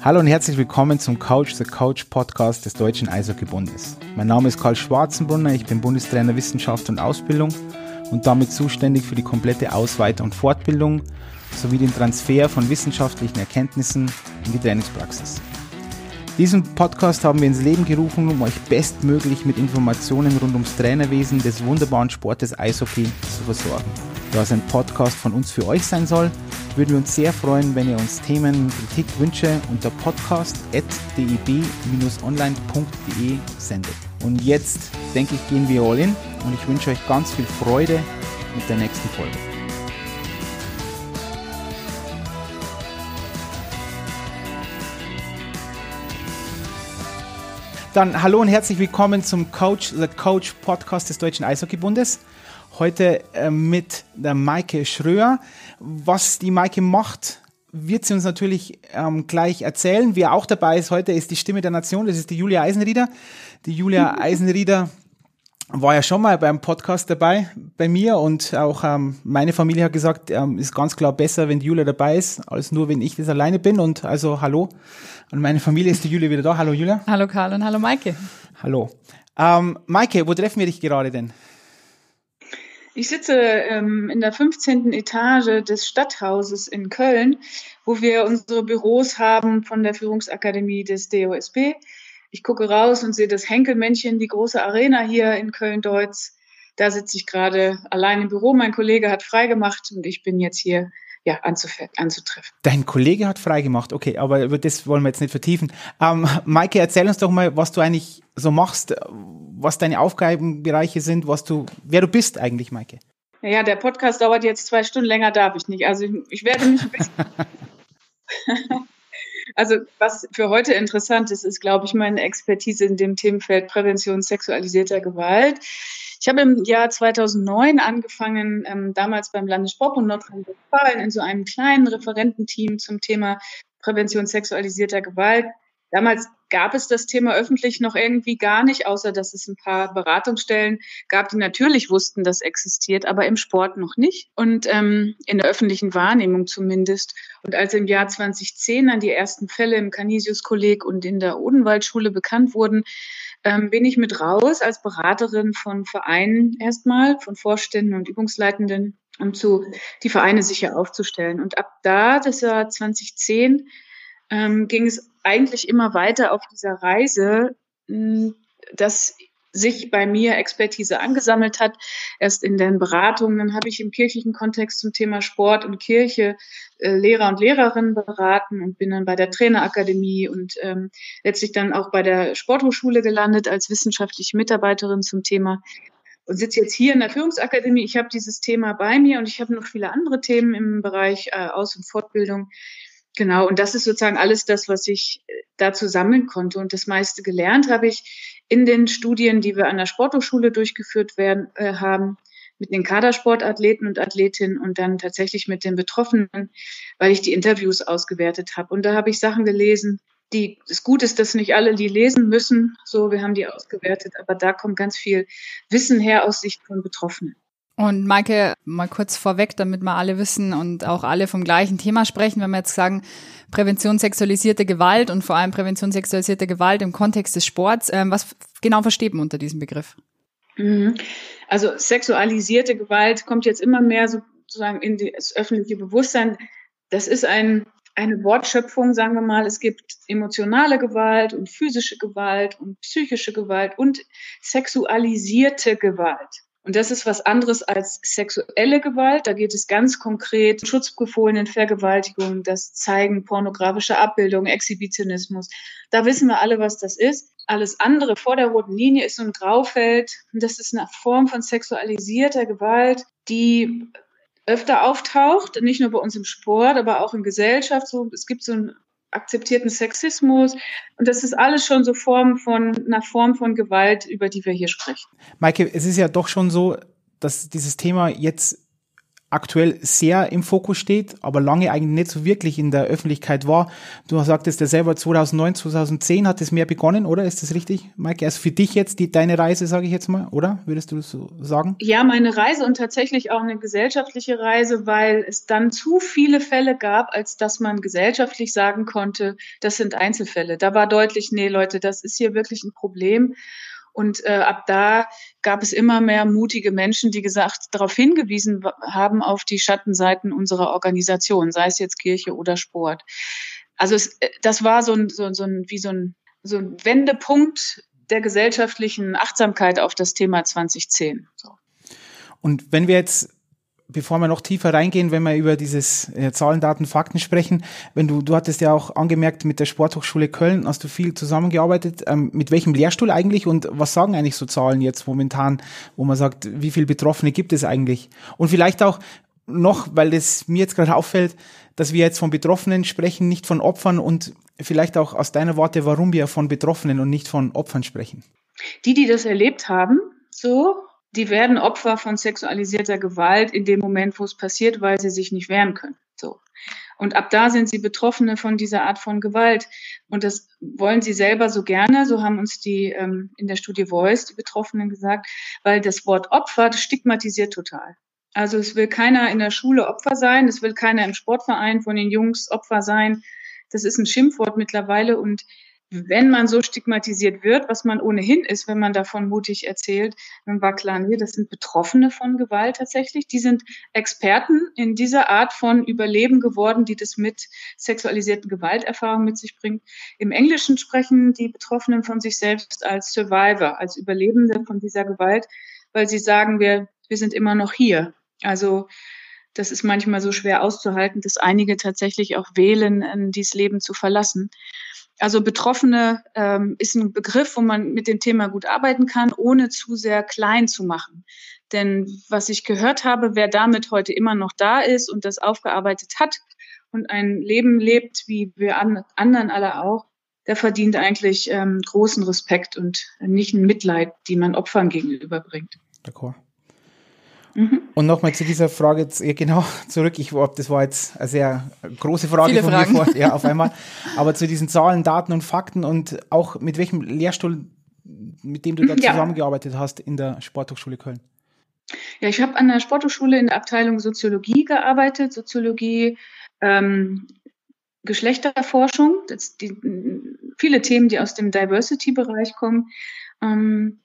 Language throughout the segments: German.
Hallo und herzlich willkommen zum Couch the Coach Podcast des Deutschen Eishockeybundes. Mein Name ist Karl Schwarzenbrunner, ich bin Bundestrainer Wissenschaft und Ausbildung und damit zuständig für die komplette Ausweitung und Fortbildung sowie den Transfer von wissenschaftlichen Erkenntnissen in die Trainingspraxis. Diesen Podcast haben wir ins Leben gerufen, um euch bestmöglich mit Informationen rund ums Trainerwesen des wunderbaren Sportes Eishockey zu versorgen. Da es ein Podcast von uns für euch sein soll, würden wir uns sehr freuen, wenn ihr uns Themen, Kritik, Wünsche unter podcast.deb-online.de sendet. Und jetzt, denke ich, gehen wir all in und ich wünsche euch ganz viel Freude mit der nächsten Folge. Dann hallo und herzlich willkommen zum Coach the Coach Podcast des Deutschen Eishockeybundes. Heute äh, mit der Maike Schröer. Was die Maike macht, wird sie uns natürlich ähm, gleich erzählen. Wer auch dabei ist heute, ist die Stimme der Nation. Das ist die Julia Eisenrieder. Die Julia Eisenrieder war ja schon mal beim Podcast dabei bei mir und auch ähm, meine Familie hat gesagt, ähm, ist ganz klar besser, wenn die Julia dabei ist, als nur wenn ich das alleine bin. Und also hallo. Und meine Familie ist die Julia wieder da. Hallo Julia. Hallo Karl und hallo Maike. Hallo. Ähm, Maike, wo treffen wir dich gerade denn? Ich sitze ähm, in der 15. Etage des Stadthauses in Köln, wo wir unsere Büros haben von der Führungsakademie des DOSB. Ich gucke raus und sehe das Henkelmännchen, die große Arena hier in Köln-Deutz. Da sitze ich gerade allein im Büro. Mein Kollege hat freigemacht und ich bin jetzt hier ja, anzutreffen. Dein Kollege hat freigemacht, okay, aber über das wollen wir jetzt nicht vertiefen. Ähm, Maike, erzähl uns doch mal, was du eigentlich so machst, was deine Aufgabenbereiche sind, was du, wer du bist eigentlich, Maike. Ja, der Podcast dauert jetzt zwei Stunden länger, darf ich nicht. Also ich, ich werde mich ein bisschen. also was für heute interessant ist, ist, glaube ich, meine Expertise in dem Themenfeld Prävention sexualisierter Gewalt. Ich habe im Jahr 2009 angefangen, ähm, damals beim Landessportbund Nordrhein-Westfalen in so einem kleinen Referententeam zum Thema Prävention sexualisierter Gewalt. Damals gab es das Thema öffentlich noch irgendwie gar nicht, außer dass es ein paar Beratungsstellen gab, die natürlich wussten, dass existiert, aber im Sport noch nicht und ähm, in der öffentlichen Wahrnehmung zumindest. Und als im Jahr 2010 dann die ersten Fälle im Canisius-Kolleg und in der Odenwaldschule bekannt wurden, ähm, bin ich mit raus als Beraterin von Vereinen erstmal, von Vorständen und Übungsleitenden, um zu, die Vereine sicher aufzustellen. Und ab da, das Jahr 2010, ähm, ging es eigentlich immer weiter auf dieser Reise, mh, dass sich bei mir Expertise angesammelt hat. Erst in den Beratungen, dann habe ich im kirchlichen Kontext zum Thema Sport und Kirche äh, Lehrer und Lehrerinnen beraten und bin dann bei der Trainerakademie und ähm, letztlich dann auch bei der Sporthochschule gelandet als wissenschaftliche Mitarbeiterin zum Thema und sitze jetzt hier in der Führungsakademie. Ich habe dieses Thema bei mir und ich habe noch viele andere Themen im Bereich äh, Aus- und Fortbildung. Genau, und das ist sozusagen alles das, was ich äh, dazu sammeln konnte. Und das meiste gelernt habe ich in den Studien, die wir an der Sporthochschule durchgeführt werden, äh, haben, mit den Kadersportathleten und Athletinnen und dann tatsächlich mit den Betroffenen, weil ich die Interviews ausgewertet habe. Und da habe ich Sachen gelesen, die es gut ist, dass nicht alle die lesen müssen. So, wir haben die ausgewertet, aber da kommt ganz viel Wissen her aus Sicht von Betroffenen. Und Maike, mal kurz vorweg, damit wir alle wissen und auch alle vom gleichen Thema sprechen, wenn wir jetzt sagen, Prävention sexualisierter Gewalt und vor allem Prävention sexualisierter Gewalt im Kontext des Sports, ähm, was genau versteht man unter diesem Begriff? Mhm. Also sexualisierte Gewalt kommt jetzt immer mehr sozusagen in das öffentliche Bewusstsein. Das ist ein, eine Wortschöpfung, sagen wir mal. Es gibt emotionale Gewalt und physische Gewalt und psychische Gewalt und sexualisierte Gewalt. Und das ist was anderes als sexuelle Gewalt. Da geht es ganz konkret um schutzbefohlenen Vergewaltigungen, das Zeigen pornografischer Abbildungen, Exhibitionismus. Da wissen wir alle, was das ist. Alles andere vor der roten Linie ist so ein Graufeld. Das ist eine Form von sexualisierter Gewalt, die öfter auftaucht, nicht nur bei uns im Sport, aber auch in Gesellschaft. So, es gibt so ein akzeptierten Sexismus. Und das ist alles schon so Form von einer Form von Gewalt, über die wir hier sprechen. Maike, es ist ja doch schon so, dass dieses Thema jetzt aktuell sehr im Fokus steht, aber lange eigentlich nicht so wirklich in der Öffentlichkeit war. Du sagtest ja selber, 2009, 2010 hat es mehr begonnen, oder? Ist das richtig, Maike? Also für dich jetzt die, deine Reise, sage ich jetzt mal, oder? Würdest du das so sagen? Ja, meine Reise und tatsächlich auch eine gesellschaftliche Reise, weil es dann zu viele Fälle gab, als dass man gesellschaftlich sagen konnte, das sind Einzelfälle. Da war deutlich, nee, Leute, das ist hier wirklich ein Problem. Und äh, ab da gab es immer mehr mutige Menschen, die gesagt, darauf hingewiesen haben auf die Schattenseiten unserer Organisation, sei es jetzt Kirche oder Sport. Also es, äh, das war so ein, so, so ein, wie so ein, so ein Wendepunkt der gesellschaftlichen Achtsamkeit auf das Thema 2010. So. Und wenn wir jetzt bevor wir noch tiefer reingehen, wenn wir über dieses äh, Zahlen, Daten, Fakten sprechen, wenn du, du hattest ja auch angemerkt, mit der Sporthochschule Köln hast du viel zusammengearbeitet. Ähm, mit welchem Lehrstuhl eigentlich und was sagen eigentlich so Zahlen jetzt momentan, wo man sagt, wie viele Betroffene gibt es eigentlich? Und vielleicht auch noch, weil es mir jetzt gerade auffällt, dass wir jetzt von Betroffenen sprechen, nicht von Opfern und vielleicht auch aus deiner Worte, warum wir von Betroffenen und nicht von Opfern sprechen. Die, die das erlebt haben, so die werden Opfer von sexualisierter Gewalt in dem Moment, wo es passiert, weil sie sich nicht wehren können. So. Und ab da sind sie Betroffene von dieser Art von Gewalt. Und das wollen sie selber so gerne, so haben uns die ähm, in der Studie Voice, die Betroffenen gesagt, weil das Wort Opfer, das stigmatisiert total. Also es will keiner in der Schule Opfer sein, es will keiner im Sportverein von den Jungs Opfer sein. Das ist ein Schimpfwort mittlerweile und wenn man so stigmatisiert wird, was man ohnehin ist, wenn man davon mutig erzählt, dann war klar, nee, das sind Betroffene von Gewalt tatsächlich. Die sind Experten in dieser Art von Überleben geworden, die das mit sexualisierten Gewalterfahrungen mit sich bringt. Im Englischen sprechen die Betroffenen von sich selbst als Survivor, als Überlebende von dieser Gewalt, weil sie sagen, wir, wir sind immer noch hier. Also, das ist manchmal so schwer auszuhalten, dass einige tatsächlich auch wählen, dieses Leben zu verlassen. Also Betroffene ähm, ist ein Begriff, wo man mit dem Thema gut arbeiten kann, ohne zu sehr klein zu machen. Denn was ich gehört habe, wer damit heute immer noch da ist und das aufgearbeitet hat und ein Leben lebt, wie wir an, anderen alle auch, der verdient eigentlich ähm, großen Respekt und nicht ein Mitleid, die man Opfern gegenüberbringt. D'accord. Mhm. Und nochmal zu dieser Frage jetzt, genau zurück. Ich das war jetzt eine sehr große Frage Viele von Fragen. mir vor, ja, auf einmal. Aber zu diesen Zahlen, Daten und Fakten und auch mit welchem Lehrstuhl, mit dem du da ja. zusammengearbeitet hast in der Sporthochschule Köln? Ja, ich habe an der Sporthochschule in der Abteilung Soziologie gearbeitet. Soziologie, ähm, Geschlechterforschung, die, viele Themen, die aus dem Diversity-Bereich kommen. Ähm,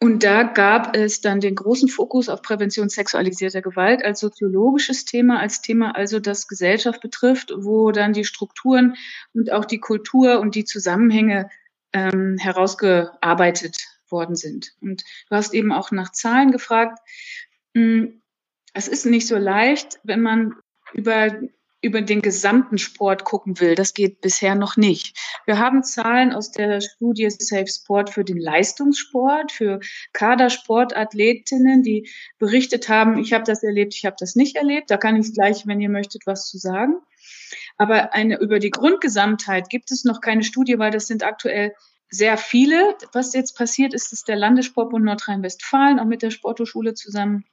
und da gab es dann den großen Fokus auf Prävention sexualisierter Gewalt als soziologisches Thema, als Thema also das Gesellschaft betrifft, wo dann die Strukturen und auch die Kultur und die Zusammenhänge ähm, herausgearbeitet worden sind. Und du hast eben auch nach Zahlen gefragt. Hm, es ist nicht so leicht, wenn man über über den gesamten Sport gucken will. Das geht bisher noch nicht. Wir haben Zahlen aus der Studie Safe Sport für den Leistungssport, für Kadersportathletinnen, die berichtet haben, ich habe das erlebt, ich habe das nicht erlebt. Da kann ich gleich, wenn ihr möchtet, was zu sagen. Aber eine, über die Grundgesamtheit gibt es noch keine Studie, weil das sind aktuell sehr viele. Was jetzt passiert ist, dass der Landessportbund Nordrhein-Westfalen auch mit der Sporthochschule zusammen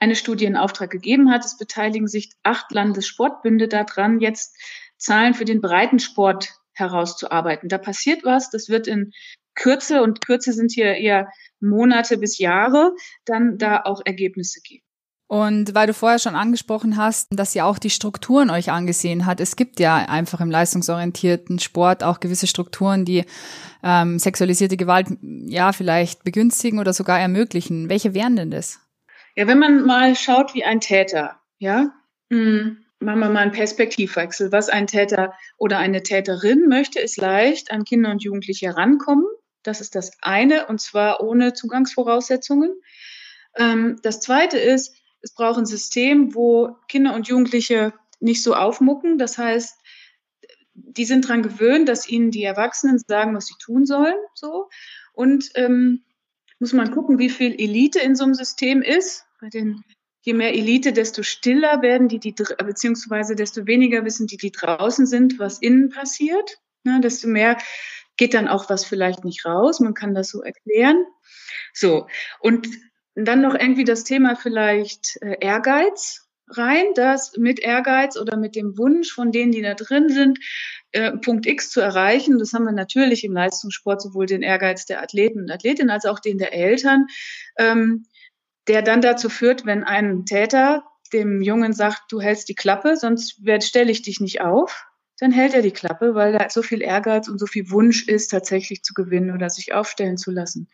eine Studie in Auftrag gegeben hat. Es beteiligen sich acht Landessportbünde daran, jetzt Zahlen für den Breitensport herauszuarbeiten. Da passiert was, das wird in Kürze, und Kürze sind hier eher Monate bis Jahre, dann da auch Ergebnisse geben. Und weil du vorher schon angesprochen hast, dass ihr auch die Strukturen euch angesehen hat, es gibt ja einfach im leistungsorientierten Sport auch gewisse Strukturen, die ähm, sexualisierte Gewalt ja vielleicht begünstigen oder sogar ermöglichen. Welche wären denn das? Ja, wenn man mal schaut wie ein Täter, ja, hm, machen wir mal einen Perspektivwechsel. Was ein Täter oder eine Täterin möchte, ist leicht an Kinder und Jugendliche herankommen. Das ist das eine, und zwar ohne Zugangsvoraussetzungen. Ähm, das zweite ist, es braucht ein System, wo Kinder und Jugendliche nicht so aufmucken. Das heißt, die sind daran gewöhnt, dass ihnen die Erwachsenen sagen, was sie tun sollen. So. Und ähm, muss man gucken, wie viel Elite in so einem System ist bei den, je mehr Elite, desto stiller werden die, die beziehungsweise desto weniger wissen die, die draußen sind, was innen passiert. Ne, desto mehr geht dann auch was vielleicht nicht raus. Man kann das so erklären. So. Und dann noch irgendwie das Thema vielleicht äh, Ehrgeiz rein, das mit Ehrgeiz oder mit dem Wunsch von denen, die da drin sind, äh, Punkt X zu erreichen. Das haben wir natürlich im Leistungssport sowohl den Ehrgeiz der Athleten und Athletinnen als auch den der Eltern, ähm, der dann dazu führt, wenn ein Täter dem Jungen sagt, du hältst die Klappe, sonst stelle ich dich nicht auf, dann hält er die Klappe, weil da so viel Ehrgeiz und so viel Wunsch ist, tatsächlich zu gewinnen oder sich aufstellen zu lassen.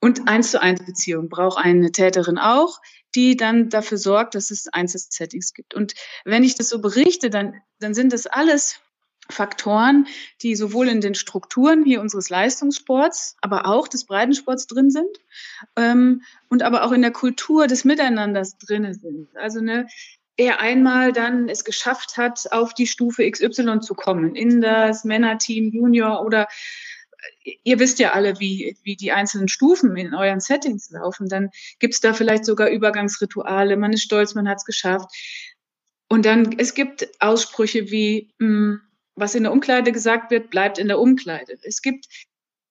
Und eins zu eins Beziehung braucht eine Täterin auch, die dann dafür sorgt, dass es Einzelsettings gibt. Und wenn ich das so berichte, dann, dann sind das alles Faktoren, die sowohl in den Strukturen hier unseres Leistungssports, aber auch des Breitensports drin sind ähm, und aber auch in der Kultur des Miteinanders drin sind. Also ne, wer einmal dann es geschafft hat, auf die Stufe XY zu kommen, in das Männerteam, Junior oder ihr wisst ja alle, wie, wie die einzelnen Stufen in euren Settings laufen. Dann gibt es da vielleicht sogar Übergangsrituale. Man ist stolz, man hat es geschafft. Und dann, es gibt Aussprüche wie, mh, hm, was in der Umkleide gesagt wird, bleibt in der Umkleide. Es gibt,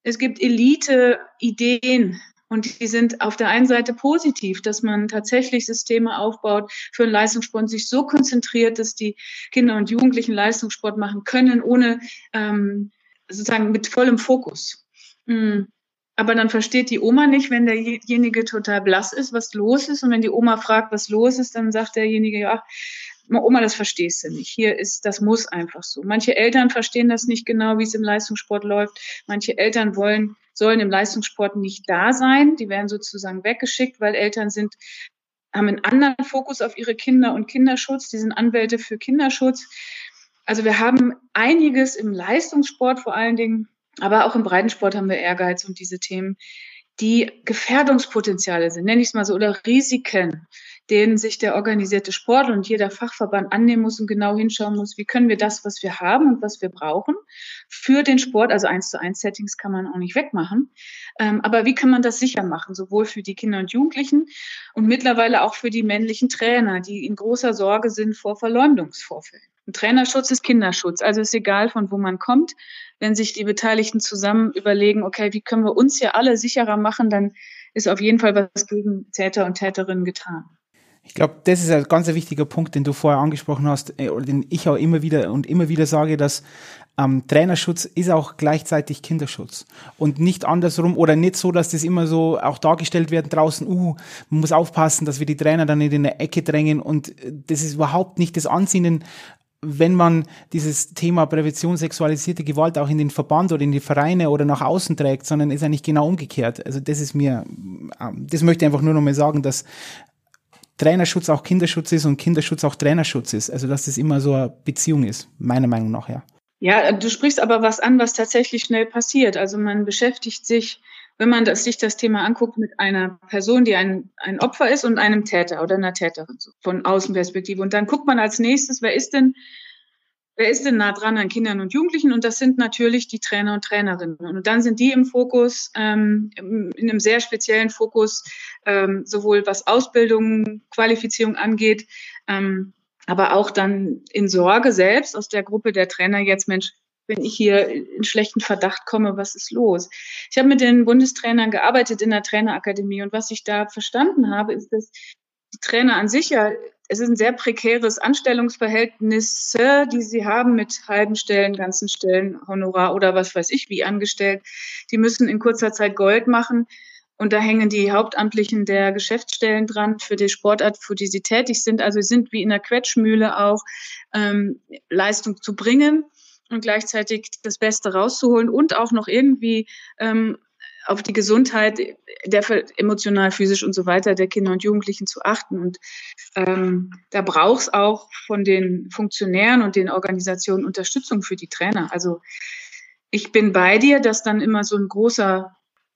es gibt Elite-Ideen, und die sind auf der einen Seite positiv, dass man tatsächlich Systeme aufbaut für einen Leistungssport und sich so konzentriert, dass die Kinder und Jugendlichen Leistungssport machen können, ohne ähm, sozusagen mit vollem Fokus. Mhm. Aber dann versteht die Oma nicht, wenn derjenige total blass ist, was los ist. Und wenn die Oma fragt, was los ist, dann sagt derjenige, ja, Oma, das verstehst du nicht. Hier ist, das muss einfach so. Manche Eltern verstehen das nicht genau, wie es im Leistungssport läuft. Manche Eltern wollen, sollen im Leistungssport nicht da sein. Die werden sozusagen weggeschickt, weil Eltern sind, haben einen anderen Fokus auf ihre Kinder und Kinderschutz. Die sind Anwälte für Kinderschutz. Also wir haben einiges im Leistungssport vor allen Dingen, aber auch im Breitensport haben wir Ehrgeiz und diese Themen, die Gefährdungspotenziale sind, nenne ich es mal so, oder Risiken, denen sich der organisierte Sport und jeder Fachverband annehmen muss und genau hinschauen muss, wie können wir das, was wir haben und was wir brauchen, für den Sport, also eins zu eins Settings kann man auch nicht wegmachen, ähm, aber wie kann man das sicher machen, sowohl für die Kinder und Jugendlichen und mittlerweile auch für die männlichen Trainer, die in großer Sorge sind vor Verleumdungsvorfällen. Ein Trainerschutz ist Kinderschutz. Also ist egal, von wo man kommt. Wenn sich die Beteiligten zusammen überlegen, okay, wie können wir uns hier alle sicherer machen, dann ist auf jeden Fall was gegen Täter und Täterinnen getan. Ich glaube, das ist ein ganz wichtiger Punkt, den du vorher angesprochen hast, äh, oder den ich auch immer wieder und immer wieder sage, dass ähm, Trainerschutz ist auch gleichzeitig Kinderschutz. Und nicht andersrum oder nicht so, dass das immer so auch dargestellt werden draußen, uh, man muss aufpassen, dass wir die Trainer dann nicht in eine Ecke drängen. Und äh, das ist überhaupt nicht das Ansinnen wenn man dieses Thema Prävention sexualisierte Gewalt auch in den Verband oder in die Vereine oder nach außen trägt, sondern ist eigentlich genau umgekehrt. Also das ist mir, ähm, das möchte ich einfach nur noch mal sagen, dass Trainerschutz auch Kinderschutz ist und Kinderschutz auch Trainerschutz ist. Also dass das immer so eine Beziehung ist, meiner Meinung nach, ja. Ja, du sprichst aber was an, was tatsächlich schnell passiert. Also man beschäftigt sich, wenn man das, sich das Thema anguckt, mit einer Person, die ein, ein Opfer ist und einem Täter oder einer Täterin, so von Außenperspektive. Und dann guckt man als nächstes, wer ist denn wer ist denn nah dran an Kindern und Jugendlichen? Und das sind natürlich die Trainer und Trainerinnen. Und dann sind die im Fokus, ähm, in einem sehr speziellen Fokus, ähm, sowohl was Ausbildung, Qualifizierung angeht, ähm, aber auch dann in Sorge selbst aus der Gruppe der Trainer jetzt, Mensch, wenn ich hier in schlechten Verdacht komme, was ist los? Ich habe mit den Bundestrainern gearbeitet in der Trainerakademie und was ich da verstanden habe, ist, dass die Trainer an sich ja es ist ein sehr prekäres Anstellungsverhältnis, die sie haben mit halben Stellen, ganzen Stellen, Honorar oder was weiß ich wie angestellt. Die müssen in kurzer Zeit Gold machen. Und da hängen die Hauptamtlichen der Geschäftsstellen dran für die Sportart, für die sie tätig sind. Also sind wie in der Quetschmühle auch ähm, Leistung zu bringen und gleichzeitig das Beste rauszuholen und auch noch irgendwie ähm, auf die Gesundheit der emotional, physisch und so weiter der Kinder und Jugendlichen zu achten. Und ähm, da braucht es auch von den Funktionären und den Organisationen Unterstützung für die Trainer. Also ich bin bei dir, dass dann immer so ein großer,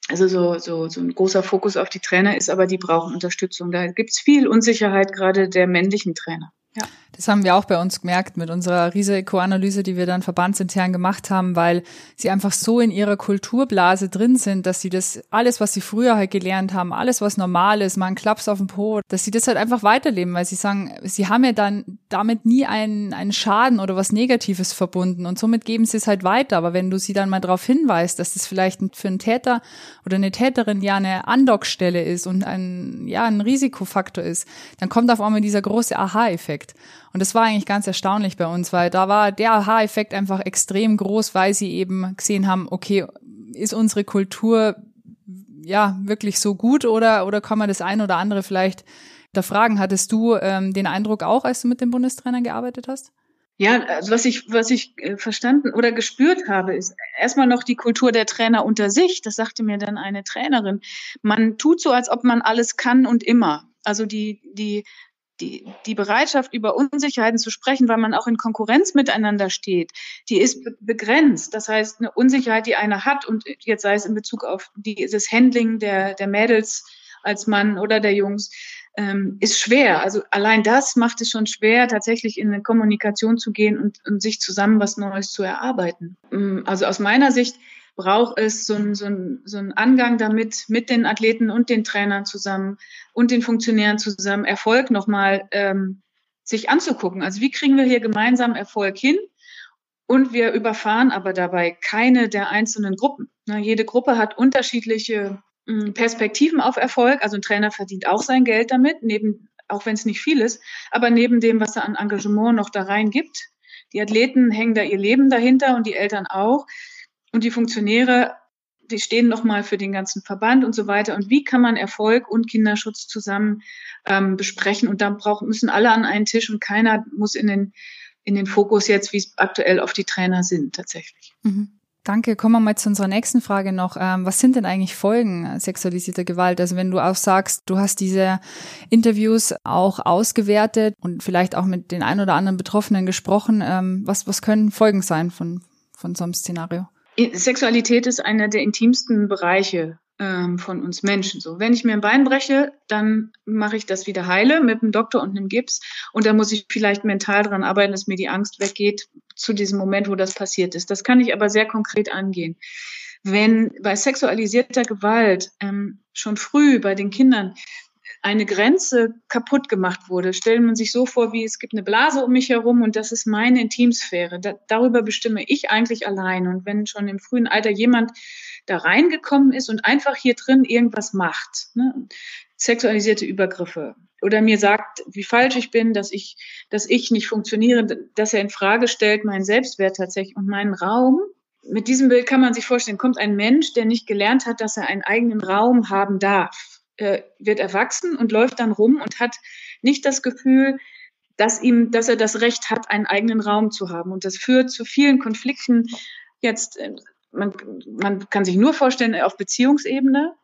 also so, so, so ein großer Fokus auf die Trainer ist, aber die brauchen Unterstützung. Da gibt es viel Unsicherheit, gerade der männlichen Trainer. Ja. Das haben wir auch bei uns gemerkt mit unserer Risikoanalyse, die wir dann verbandsintern gemacht haben, weil sie einfach so in ihrer Kulturblase drin sind, dass sie das alles, was sie früher halt gelernt haben, alles, was normal ist, mal ein Klaps auf dem Po, dass sie das halt einfach weiterleben, weil sie sagen, sie haben ja dann damit nie einen, einen Schaden oder was Negatives verbunden und somit geben sie es halt weiter. Aber wenn du sie dann mal darauf hinweist, dass das vielleicht für einen Täter oder eine Täterin ja eine Andockstelle ist und ein, ja, ein Risikofaktor ist, dann kommt auf einmal dieser große Aha-Effekt. Und das war eigentlich ganz erstaunlich bei uns, weil da war der Aha-Effekt einfach extrem groß, weil sie eben gesehen haben, okay, ist unsere Kultur ja wirklich so gut oder, oder kann man das ein oder andere vielleicht da fragen? Hattest du ähm, den Eindruck auch, als du mit dem Bundestrainer gearbeitet hast? Ja, also was ich, was ich äh, verstanden oder gespürt habe, ist erstmal noch die Kultur der Trainer unter sich. Das sagte mir dann eine Trainerin. Man tut so, als ob man alles kann und immer. Also die, die, die, die Bereitschaft, über Unsicherheiten zu sprechen, weil man auch in Konkurrenz miteinander steht, die ist begrenzt. Das heißt, eine Unsicherheit, die einer hat und jetzt sei es in Bezug auf die, das Handling der, der Mädels als Mann oder der Jungs, ähm, ist schwer. Also allein das macht es schon schwer, tatsächlich in eine Kommunikation zu gehen und, und sich zusammen was Neues zu erarbeiten. Ähm, also aus meiner Sicht braucht es so einen so so ein Angang damit, mit den Athleten und den Trainern zusammen und den Funktionären zusammen, Erfolg nochmal ähm, sich anzugucken. Also wie kriegen wir hier gemeinsam Erfolg hin? Und wir überfahren aber dabei keine der einzelnen Gruppen. Na, jede Gruppe hat unterschiedliche hm, Perspektiven auf Erfolg. Also ein Trainer verdient auch sein Geld damit, neben, auch wenn es nicht viel ist, aber neben dem, was er an Engagement noch da rein gibt. Die Athleten hängen da ihr Leben dahinter und die Eltern auch. Und die Funktionäre, die stehen nochmal für den ganzen Verband und so weiter. Und wie kann man Erfolg und Kinderschutz zusammen ähm, besprechen? Und da brauchen, müssen alle an einen Tisch und keiner muss in den, in den Fokus jetzt, wie es aktuell auf die Trainer sind, tatsächlich. Mhm. Danke. Kommen wir mal zu unserer nächsten Frage noch. Ähm, was sind denn eigentlich Folgen sexualisierter Gewalt? Also wenn du auch sagst, du hast diese Interviews auch ausgewertet und vielleicht auch mit den ein oder anderen Betroffenen gesprochen, ähm, was, was können Folgen sein von, von so einem Szenario? Sexualität ist einer der intimsten Bereiche ähm, von uns Menschen. So, wenn ich mir ein Bein breche, dann mache ich das wieder heile mit einem Doktor und einem Gips. Und da muss ich vielleicht mental dran arbeiten, dass mir die Angst weggeht zu diesem Moment, wo das passiert ist. Das kann ich aber sehr konkret angehen. Wenn bei sexualisierter Gewalt ähm, schon früh bei den Kindern eine Grenze kaputt gemacht wurde. Stellt man sich so vor, wie es gibt eine Blase um mich herum und das ist meine Intimsphäre. Da, darüber bestimme ich eigentlich allein. Und wenn schon im frühen Alter jemand da reingekommen ist und einfach hier drin irgendwas macht, ne? sexualisierte Übergriffe oder mir sagt, wie falsch ich bin, dass ich, dass ich nicht funktioniere, dass er in Frage stellt meinen Selbstwert tatsächlich und meinen Raum. Mit diesem Bild kann man sich vorstellen, kommt ein Mensch, der nicht gelernt hat, dass er einen eigenen Raum haben darf äh, wird erwachsen und läuft dann rum und hat nicht das Gefühl, dass ihm, dass er das Recht hat, einen eigenen Raum zu haben. Und das führt zu vielen Konflikten. Jetzt, äh, man, man kann sich nur vorstellen, auf Beziehungsebene.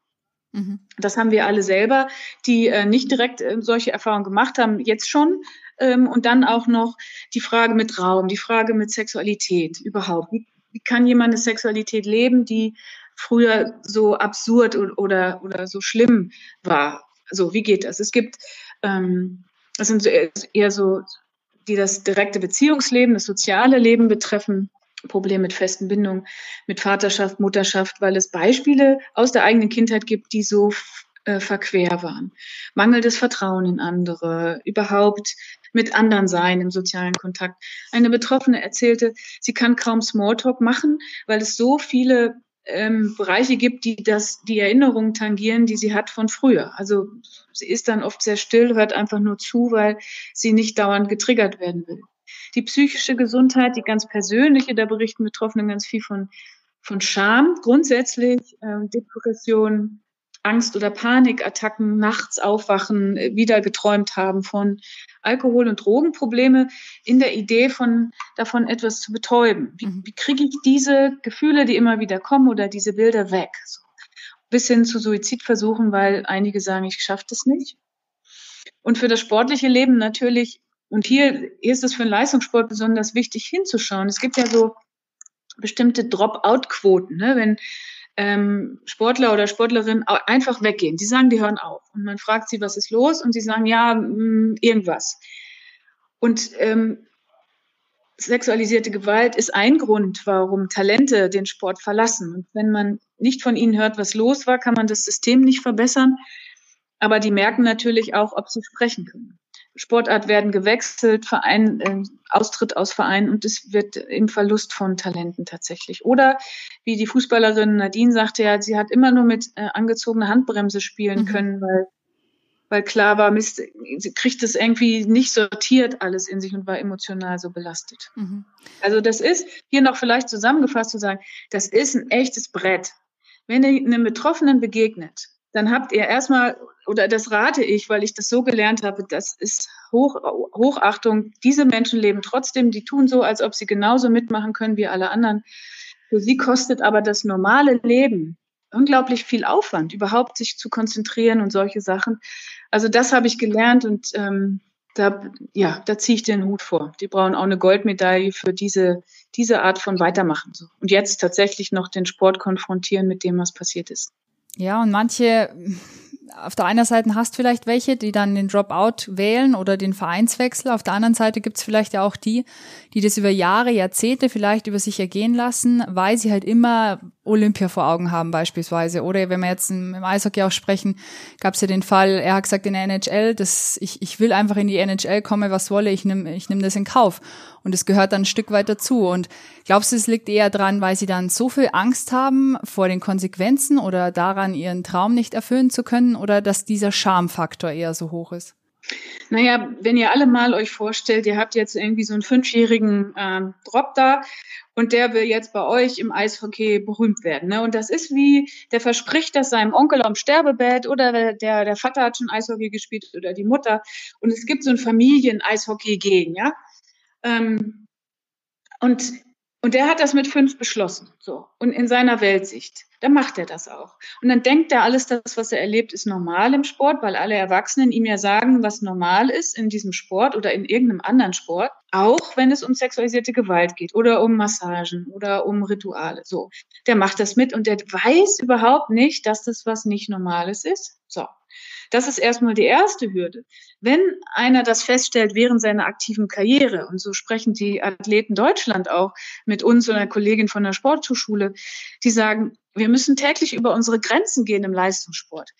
Mhm. Das haben wir alle selber, die äh, nicht direkt äh, solche Erfahrungen gemacht haben, jetzt schon. Ähm, und dann auch noch die Frage mit Raum, die Frage mit Sexualität überhaupt. Wie, wie kann jemand eine Sexualität leben, die früher so absurd oder, oder so schlimm war. So, wie geht das? Es gibt, ähm, das sind eher so, die das direkte Beziehungsleben, das soziale Leben betreffen. Problem mit festen Bindungen, mit Vaterschaft, Mutterschaft, weil es Beispiele aus der eigenen Kindheit gibt, die so äh, verquer waren. Mangelndes Vertrauen in andere, überhaupt mit anderen sein im sozialen Kontakt. Eine Betroffene erzählte, sie kann kaum Smalltalk machen, weil es so viele ähm, Bereiche gibt, die das, die Erinnerungen tangieren, die sie hat von früher. Also sie ist dann oft sehr still, hört einfach nur zu, weil sie nicht dauernd getriggert werden will. Die psychische Gesundheit, die ganz persönliche, da berichten Betroffene ganz viel von, von Scham. Grundsätzlich ähm, Depression, Angst- oder Panikattacken, nachts aufwachen, äh, wieder geträumt haben von Alkohol- und Drogenprobleme in der Idee von, davon etwas zu betäuben. Wie, mhm. wie kriege ich diese Gefühle, die immer wieder kommen oder diese Bilder weg? So. Bis hin zu Suizidversuchen, weil einige sagen, ich schaffe das nicht. Und für das sportliche Leben natürlich, und hier, hier ist es für den Leistungssport besonders wichtig hinzuschauen. Es gibt ja so bestimmte Drop-out-Quoten. Ne? Wenn ähm, Sportler oder Sportlerin einfach weggehen. Die sagen, die hören auf. Und man fragt sie, was ist los? Und sie sagen, ja, mh, mm, irgendwas. Und ähm, sexualisierte Gewalt ist ein Grund, warum Talente den Sport verlassen. Und wenn man nicht von ihnen hört, was los war, kann man das System nicht verbessern. Aber die merken natürlich auch, ob sie sprechen können. Sportart werden gewechselt, Verein, äh, Austritt aus Verein und es wird im Verlust von Talenten tatsächlich. Oder wie die Fußballerin Nadine sagte, ja, sie hat immer nur mit äh, angezogener Handbremse spielen mhm. können, weil, weil klar war, Mist, sie kriegt es irgendwie nicht sortiert alles in sich und war emotional so belastet. Mhm. Also das ist, hier noch vielleicht zusammengefasst zu sagen, das ist ein echtes Brett. Wenn ihr einem Betroffenen begegnet, dann habt ihr erstmal, oder das rate ich, weil ich das so gelernt habe, das ist Hoch, Hochachtung. Diese Menschen leben trotzdem, die tun so, als ob sie genauso mitmachen können wie alle anderen. Für sie kostet aber das normale Leben unglaublich viel Aufwand, überhaupt sich zu konzentrieren und solche Sachen. Also das habe ich gelernt und ähm, da, ja, da ziehe ich den Hut vor. Die brauchen auch eine Goldmedaille für diese, diese Art von Weitermachen. Und jetzt tatsächlich noch den Sport konfrontieren mit dem, was passiert ist. Ja, und manche, auf der einen Seite hast vielleicht welche, die dann den Dropout wählen oder den Vereinswechsel. Auf der anderen Seite gibt's vielleicht ja auch die, die das über Jahre, Jahrzehnte vielleicht über sich ergehen lassen, weil sie halt immer Olympia vor Augen haben beispielsweise. Oder wenn wir jetzt im Eishockey auch sprechen, gab es ja den Fall, er hat gesagt in der NHL, dass ich, ich will einfach in die NHL kommen, was wolle, ich nehme ich nehm das in Kauf. Und es gehört dann ein Stück weit dazu. Und glaubst du, es liegt eher dran, weil sie dann so viel Angst haben vor den Konsequenzen oder daran, ihren Traum nicht erfüllen zu können oder dass dieser Schamfaktor eher so hoch ist? Naja, wenn ihr alle mal euch vorstellt, ihr habt jetzt irgendwie so einen fünfjährigen ähm, Drop da und der will jetzt bei euch im Eishockey berühmt werden. Ne? Und das ist wie, der verspricht das seinem Onkel am Sterbebett oder der, der Vater hat schon Eishockey gespielt oder die Mutter. Und es gibt so ein Familien-Eishockey gegen, ja. Ähm, und und der hat das mit fünf beschlossen, so. Und in seiner Weltsicht. Dann macht er das auch. Und dann denkt er, alles das, was er erlebt, ist normal im Sport, weil alle Erwachsenen ihm ja sagen, was normal ist in diesem Sport oder in irgendeinem anderen Sport. Auch wenn es um sexualisierte Gewalt geht oder um Massagen oder um Rituale, so. Der macht das mit und der weiß überhaupt nicht, dass das was nicht Normales ist. So. Das ist erstmal die erste Hürde. Wenn einer das feststellt während seiner aktiven Karriere, und so sprechen die Athleten Deutschland auch mit uns oder Kollegin von der Sporthochschule, die sagen, wir müssen täglich über unsere Grenzen gehen im Leistungssport.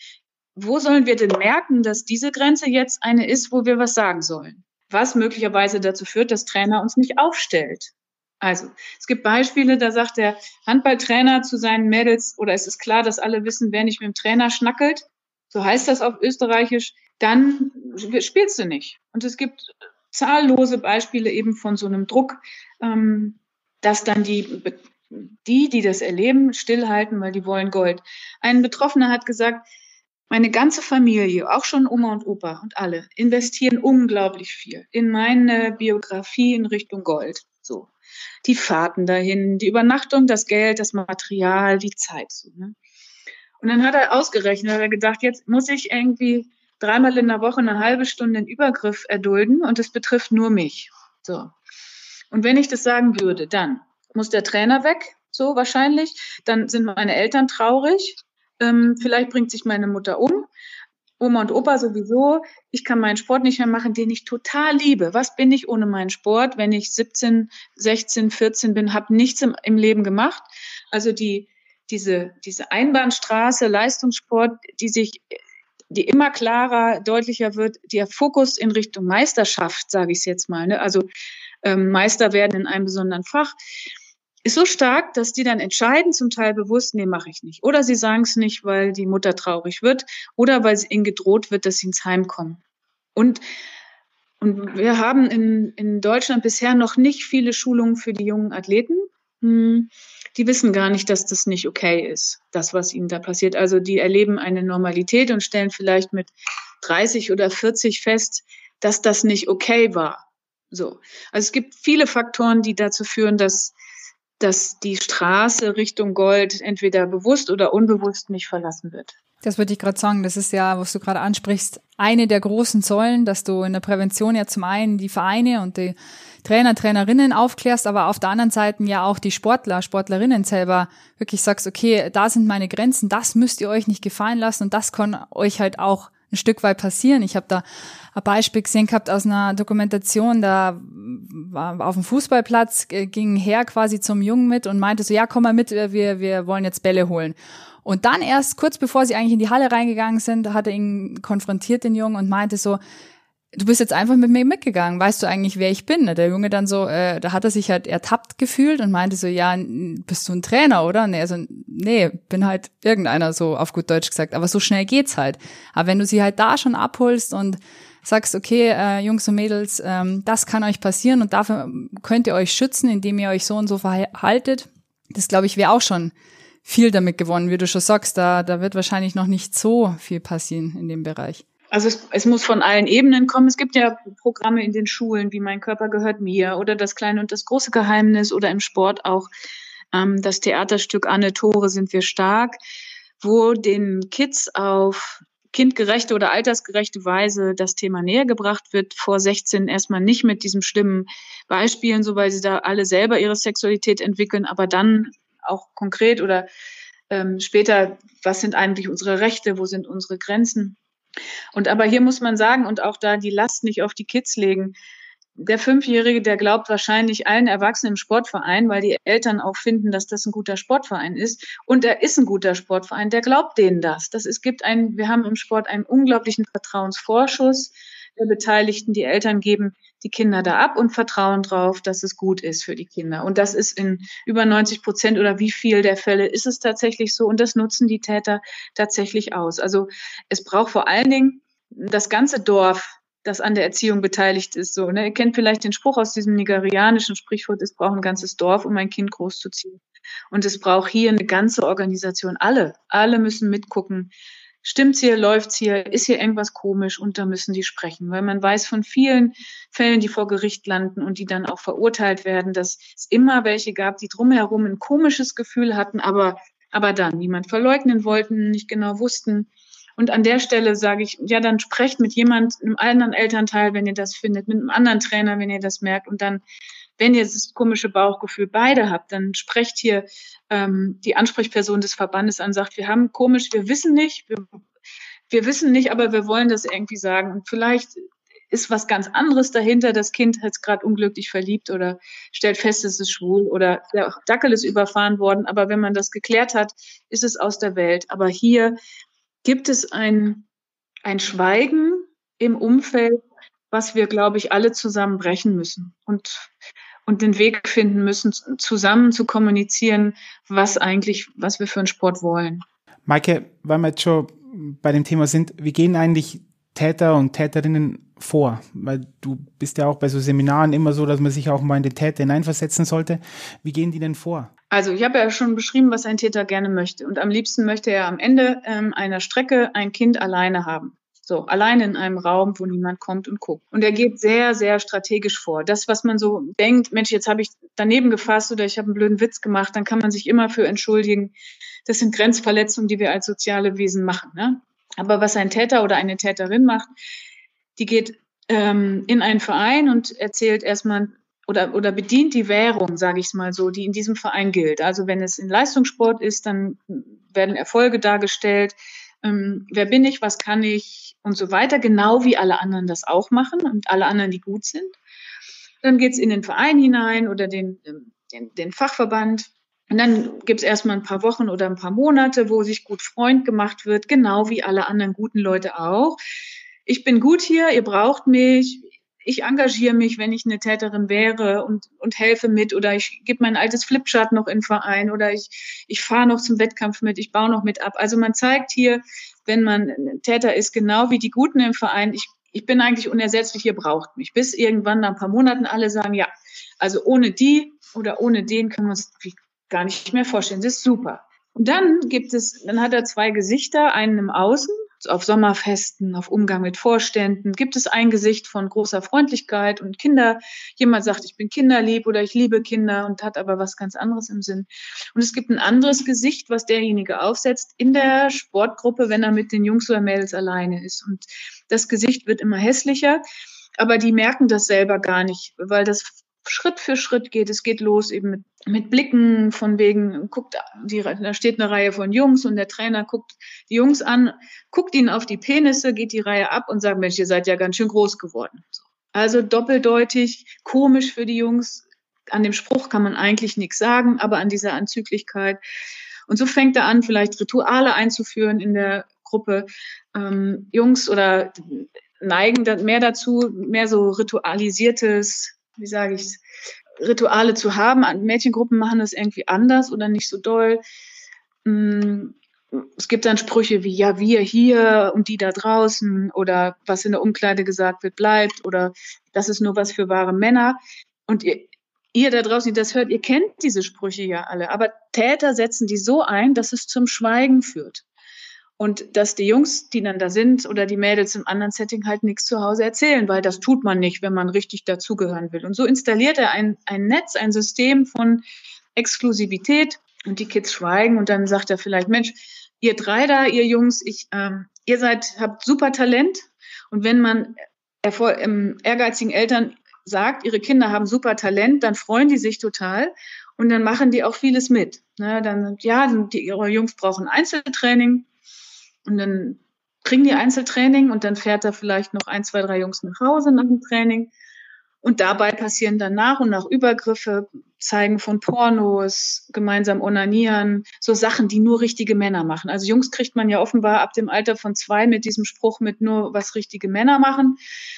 Wo sollen wir denn merken, dass diese Grenze jetzt eine ist, wo wir was sagen sollen? Was möglicherweise dazu führt, dass Trainer uns nicht aufstellt. Also, es gibt Beispiele, da sagt der Handballtrainer zu seinen Mädels, oder es ist klar, dass alle wissen, wer nicht mit dem Trainer schnackelt, so heißt das auf Österreichisch, dann spielst du nicht. Und es gibt zahllose Beispiele eben von so einem Druck, ähm, dass dann die, die, die das erleben, stillhalten, weil die wollen Gold. Ein Betroffener hat gesagt, meine ganze Familie, auch schon Oma und Opa und alle, investieren unglaublich viel in meine Biografie in Richtung Gold. So. Die Fahrten dahin, die Übernachtung, das Geld, das Material, die Zeit. So, ne? Und dann hat er ausgerechnet, hat er gedacht, jetzt muss ich irgendwie dreimal in der Woche eine halbe Stunde einen Übergriff erdulden und es betrifft nur mich. So. Und wenn ich das sagen würde, dann muss der Trainer weg, so wahrscheinlich. Dann sind meine Eltern traurig. Ähm, vielleicht bringt sich meine Mutter um. Oma und Opa sowieso. Ich kann meinen Sport nicht mehr machen, den ich total liebe. Was bin ich ohne meinen Sport, wenn ich 17, 16, 14 bin, habe nichts im, im Leben gemacht. Also die, diese, diese Einbahnstraße Leistungssport, die sich, die immer klarer, deutlicher wird, der Fokus in Richtung Meisterschaft, sage ich es jetzt mal, ne? also ähm, Meister werden in einem besonderen Fach, ist so stark, dass die dann entscheiden, zum Teil bewusst, nee, mache ich nicht. Oder sie sagen es nicht, weil die Mutter traurig wird oder weil ihnen gedroht wird, dass sie ins Heim kommen. Und, und wir haben in, in Deutschland bisher noch nicht viele Schulungen für die jungen Athleten. Hm die wissen gar nicht, dass das nicht okay ist, das, was ihnen da passiert. Also die erleben eine Normalität und stellen vielleicht mit 30 oder 40 fest, dass das nicht okay war. So. Also es gibt viele Faktoren, die dazu führen, dass, dass die Straße Richtung Gold entweder bewusst oder unbewusst nicht verlassen wird. Das würde ich gerade sagen. Das ist ja, was du gerade ansprichst, eine der großen Säulen, dass du in der Prävention ja zum einen die Vereine und die Trainer, Trainerinnen aufklärst, aber auf der anderen Seite ja auch die Sportler, Sportlerinnen selber wirklich sagst, okay, da sind meine Grenzen, das müsst ihr euch nicht gefallen lassen und das kann euch halt auch ein Stück weit passieren. Ich habe da ein Beispiel gesehen gehabt aus einer Dokumentation, da war auf dem Fußballplatz, äh, ging her quasi zum Jungen mit und meinte so, ja, komm mal mit, wir, wir wollen jetzt Bälle holen. Und dann erst kurz bevor sie eigentlich in die Halle reingegangen sind, hat er ihn konfrontiert, den Jungen, und meinte so, du bist jetzt einfach mit mir mitgegangen, weißt du eigentlich, wer ich bin? Der Junge dann so, äh, da hat er sich halt ertappt gefühlt und meinte so, ja, bist du ein Trainer, oder? Nee, also, nee, bin halt irgendeiner, so auf gut Deutsch gesagt, aber so schnell geht's halt. Aber wenn du sie halt da schon abholst und sagst, okay, äh, Jungs und Mädels, ähm, das kann euch passieren und dafür könnt ihr euch schützen, indem ihr euch so und so verhaltet, das glaube ich wäre auch schon viel damit gewonnen, wie du schon sagst, da, da wird wahrscheinlich noch nicht so viel passieren in dem Bereich. Also es, es muss von allen Ebenen kommen. Es gibt ja Programme in den Schulen, wie Mein Körper gehört mir oder das kleine und das große Geheimnis oder im Sport auch ähm, das Theaterstück Anne Tore sind wir stark, wo den Kids auf kindgerechte oder altersgerechte Weise das Thema näher gebracht wird. Vor 16 erstmal nicht mit diesem schlimmen Beispielen, so weil sie da alle selber ihre Sexualität entwickeln, aber dann auch konkret oder ähm, später, was sind eigentlich unsere Rechte, wo sind unsere Grenzen? Und aber hier muss man sagen und auch da die Last nicht auf die Kids legen. Der Fünfjährige, der glaubt wahrscheinlich allen Erwachsenen im Sportverein, weil die Eltern auch finden, dass das ein guter Sportverein ist. Und er ist ein guter Sportverein, der glaubt denen das. Das es gibt ein, wir haben im Sport einen unglaublichen Vertrauensvorschuss der Beteiligten, die Eltern geben die Kinder da ab und vertrauen drauf, dass es gut ist für die Kinder. Und das ist in über 90 Prozent oder wie viel der Fälle ist es tatsächlich so. Und das nutzen die Täter tatsächlich aus. Also es braucht vor allen Dingen das ganze Dorf, das an der Erziehung beteiligt ist. So, ne? Ihr kennt vielleicht den Spruch aus diesem nigerianischen Sprichwort, es braucht ein ganzes Dorf, um ein Kind großzuziehen. Und es braucht hier eine ganze Organisation. Alle, alle müssen mitgucken, stimmt's hier, läuft's hier, ist hier irgendwas komisch? Und da müssen die sprechen, weil man weiß von vielen Fällen, die vor Gericht landen und die dann auch verurteilt werden, dass es immer welche gab, die drumherum ein komisches Gefühl hatten, aber, aber dann niemand verleugnen wollten, nicht genau wussten. Und an der Stelle sage ich, ja, dann sprecht mit jemand, einem anderen Elternteil, wenn ihr das findet, mit einem anderen Trainer, wenn ihr das merkt. Und dann wenn ihr das komische Bauchgefühl beide habt, dann sprecht hier ähm, die Ansprechperson des Verbandes an, sagt, wir haben komisch, wir wissen nicht, wir, wir wissen nicht, aber wir wollen das irgendwie sagen. Und vielleicht ist was ganz anderes dahinter. Das Kind hat es gerade unglücklich verliebt oder stellt fest, es ist schwul oder der Dackel ist überfahren worden. Aber wenn man das geklärt hat, ist es aus der Welt. Aber hier gibt es ein, ein Schweigen im Umfeld, was wir, glaube ich, alle zusammen brechen müssen. Und und den Weg finden müssen, zusammen zu kommunizieren, was eigentlich, was wir für einen Sport wollen. Maike, weil wir jetzt schon bei dem Thema sind, wie gehen eigentlich Täter und Täterinnen vor? Weil du bist ja auch bei so Seminaren immer so, dass man sich auch mal in den Täter hineinversetzen sollte. Wie gehen die denn vor? Also ich habe ja schon beschrieben, was ein Täter gerne möchte. Und am liebsten möchte er am Ende ähm, einer Strecke ein Kind alleine haben. So, alleine in einem Raum, wo niemand kommt und guckt. Und er geht sehr, sehr strategisch vor. Das, was man so denkt, Mensch, jetzt habe ich daneben gefasst oder ich habe einen blöden Witz gemacht, dann kann man sich immer für entschuldigen. Das sind Grenzverletzungen, die wir als soziale Wesen machen. Ne? Aber was ein Täter oder eine Täterin macht, die geht ähm, in einen Verein und erzählt erstmal oder, oder bedient die Währung, sage ich mal so, die in diesem Verein gilt. Also wenn es in Leistungssport ist, dann werden Erfolge dargestellt. Ähm, wer bin ich, was kann ich, und so weiter, genau wie alle anderen das auch machen und alle anderen, die gut sind. Dann geht's in den Verein hinein oder den, den, den Fachverband. Und dann gibt's erstmal ein paar Wochen oder ein paar Monate, wo sich gut Freund gemacht wird, genau wie alle anderen guten Leute auch. Ich bin gut hier, ihr braucht mich, ich engagiere mich, wenn ich eine Täterin wäre und, und helfe mit oder ich gebe mein altes Flipchart noch in Verein oder ich, ich fahre noch zum Wettkampf mit, ich baue noch mit ab. Also man zeigt hier, wenn man Täter ist, genau wie die Guten im Verein, ich, ich bin eigentlich unersetzlich, ihr braucht mich. Bis irgendwann nach ein paar Monaten alle sagen, ja, also ohne die oder ohne den können wir uns gar nicht mehr vorstellen. Das ist super. Und dann gibt es, dann hat er zwei Gesichter, einen im Außen auf Sommerfesten, auf Umgang mit Vorständen, gibt es ein Gesicht von großer Freundlichkeit und Kinder. Jemand sagt, ich bin kinderlieb oder ich liebe Kinder und hat aber was ganz anderes im Sinn. Und es gibt ein anderes Gesicht, was derjenige aufsetzt in der Sportgruppe, wenn er mit den Jungs oder Mädels alleine ist. Und das Gesicht wird immer hässlicher, aber die merken das selber gar nicht, weil das Schritt für Schritt geht. Es geht los eben mit, mit Blicken von wegen, guckt, die, da steht eine Reihe von Jungs und der Trainer guckt die Jungs an, guckt ihnen auf die Penisse, geht die Reihe ab und sagt, Mensch, ihr seid ja ganz schön groß geworden. Also doppeldeutig, komisch für die Jungs. An dem Spruch kann man eigentlich nichts sagen, aber an dieser Anzüglichkeit. Und so fängt er an, vielleicht Rituale einzuführen in der Gruppe. Ähm, Jungs oder neigen mehr dazu, mehr so ritualisiertes, wie sage ich Rituale zu haben. Mädchengruppen machen das irgendwie anders oder nicht so doll. Mm, es gibt dann Sprüche wie, ja, wir hier und die da draußen oder was in der Umkleide gesagt wird, bleibt oder das ist nur was für wahre Männer. Und ihr, ihr da draußen, die das hört, ihr kennt diese Sprüche ja alle, aber Täter setzen die so ein, dass es zum Schweigen führt. Und dass die Jungs, die dann da sind oder die Mädels im anderen Setting halt nichts zu Hause erzählen, weil das tut man nicht, wenn man richtig dazugehören will. Und so installiert er ein, ein Netz, ein System von Exklusivität und die Kids schweigen und dann sagt er vielleicht, Mensch, ihr drei da, ihr Jungs, ich, ähm, ihr seid, habt super Talent und wenn man ähm, ehrgeizigen Eltern sagt, ihre Kinder haben super Talent, dann freuen die sich total und dann machen die auch vieles mit. Ne, dann, ja, die, ihre Jungs brauchen Einzeltraining und dann kriegen die Einzeltraining und dann fährt er vielleicht noch ein, zwei, drei Jungs nach Hause nach dem Training und dabei passieren dann nach und nach Übergriffe, Zeigen von Pornos, gemeinsam onanieren, so Sachen, die nur richtige Männer machen. Also Jungs kriegt man ja offenbar ab dem Alter von zwei mit diesem Spruch mit nur was richtige Männer machen.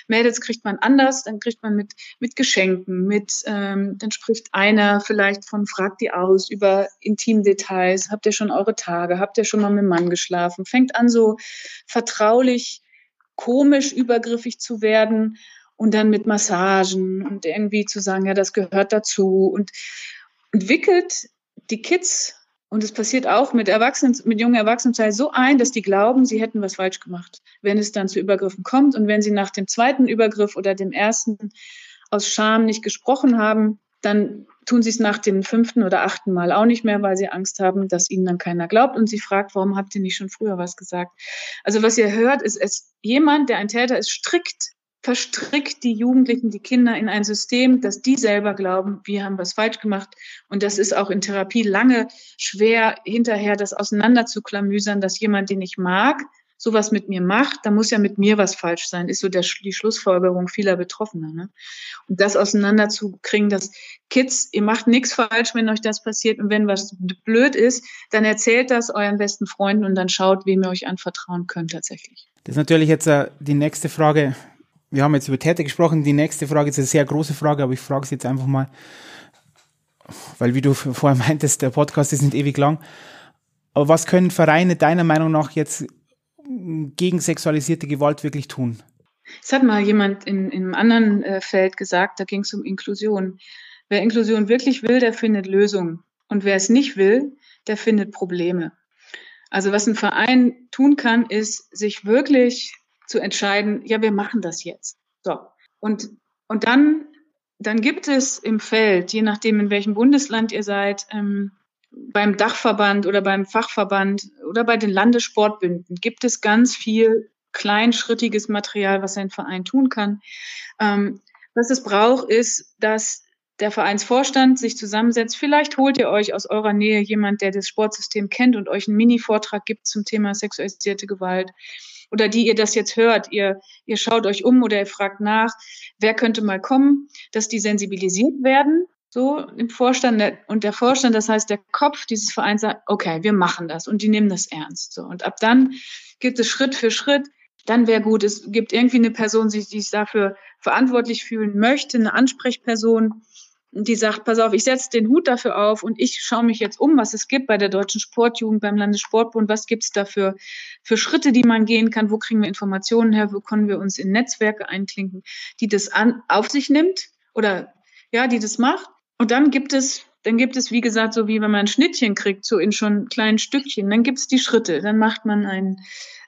Mädels kriegt man anders, dann kriegt man mit, mit Geschenken, mit, ähm, dann spricht einer vielleicht von fragt die aus über Intimdetails. Habt ihr schon eure Tage? Habt ihr schon mal mit dem Mann geschlafen? Fängt an so vertraulich, komisch, übergriffig zu werden und dann mit Massagen und irgendwie zu sagen, ja, das gehört dazu und entwickelt die Kids und es passiert auch mit Erwachsenen, mit jungen Erwachsenen so ein, dass die glauben, sie hätten was falsch gemacht, wenn es dann zu Übergriffen kommt und wenn sie nach dem zweiten Übergriff oder dem ersten aus Scham nicht gesprochen haben, dann tun sie es nach dem fünften oder achten Mal auch nicht mehr, weil sie Angst haben, dass ihnen dann keiner glaubt und sie fragt, warum habt ihr nicht schon früher was gesagt? Also was ihr hört, ist es jemand, der ein Täter ist, strikt verstrickt die Jugendlichen, die Kinder in ein System, dass die selber glauben, wir haben was falsch gemacht. Und das ist auch in Therapie lange schwer, hinterher das auseinanderzuklamüsern, dass jemand, den ich mag, sowas mit mir macht, da muss ja mit mir was falsch sein, ist so der, die Schlussfolgerung vieler Betroffener. Ne? Und das auseinanderzukriegen, dass Kids, ihr macht nichts falsch, wenn euch das passiert und wenn was blöd ist, dann erzählt das euren besten Freunden und dann schaut, wem ihr euch anvertrauen könnt tatsächlich. Das ist natürlich jetzt uh, die nächste Frage, wir haben jetzt über Täter gesprochen. Die nächste Frage ist eine sehr große Frage, aber ich frage es jetzt einfach mal, weil wie du vorher meintest, der Podcast ist nicht ewig lang. Aber was können Vereine deiner Meinung nach jetzt gegen sexualisierte Gewalt wirklich tun? Es hat mal jemand in, in einem anderen äh, Feld gesagt, da ging es um Inklusion. Wer Inklusion wirklich will, der findet Lösungen. Und wer es nicht will, der findet Probleme. Also was ein Verein tun kann, ist, sich wirklich zu entscheiden, ja, wir machen das jetzt. So. Und, und dann, dann gibt es im Feld, je nachdem, in welchem Bundesland ihr seid, ähm, beim Dachverband oder beim Fachverband oder bei den Landessportbünden gibt es ganz viel kleinschrittiges Material, was ein Verein tun kann. Ähm, was es braucht, ist, dass der Vereinsvorstand sich zusammensetzt. Vielleicht holt ihr euch aus eurer Nähe jemand, der das Sportsystem kennt und euch einen Mini-Vortrag gibt zum Thema sexualisierte Gewalt oder die ihr das jetzt hört, ihr, ihr schaut euch um oder ihr fragt nach, wer könnte mal kommen, dass die sensibilisiert werden, so im Vorstand und der Vorstand, das heißt der Kopf dieses Vereins sagt, okay, wir machen das und die nehmen das ernst. So und ab dann gibt es Schritt für Schritt. Dann wäre gut, es gibt irgendwie eine Person, die sich dafür verantwortlich fühlen möchte, eine Ansprechperson, die sagt, pass auf, ich setze den Hut dafür auf und ich schaue mich jetzt um, was es gibt bei der Deutschen Sportjugend, beim Landessportbund, was gibt es da für, für Schritte, die man gehen kann, wo kriegen wir Informationen her, wo können wir uns in Netzwerke einklinken, die das an, auf sich nimmt oder ja, die das macht. Und dann gibt es, dann gibt es, wie gesagt, so wie wenn man ein Schnittchen kriegt, so in schon kleinen Stückchen, dann gibt es die Schritte, dann macht man ein,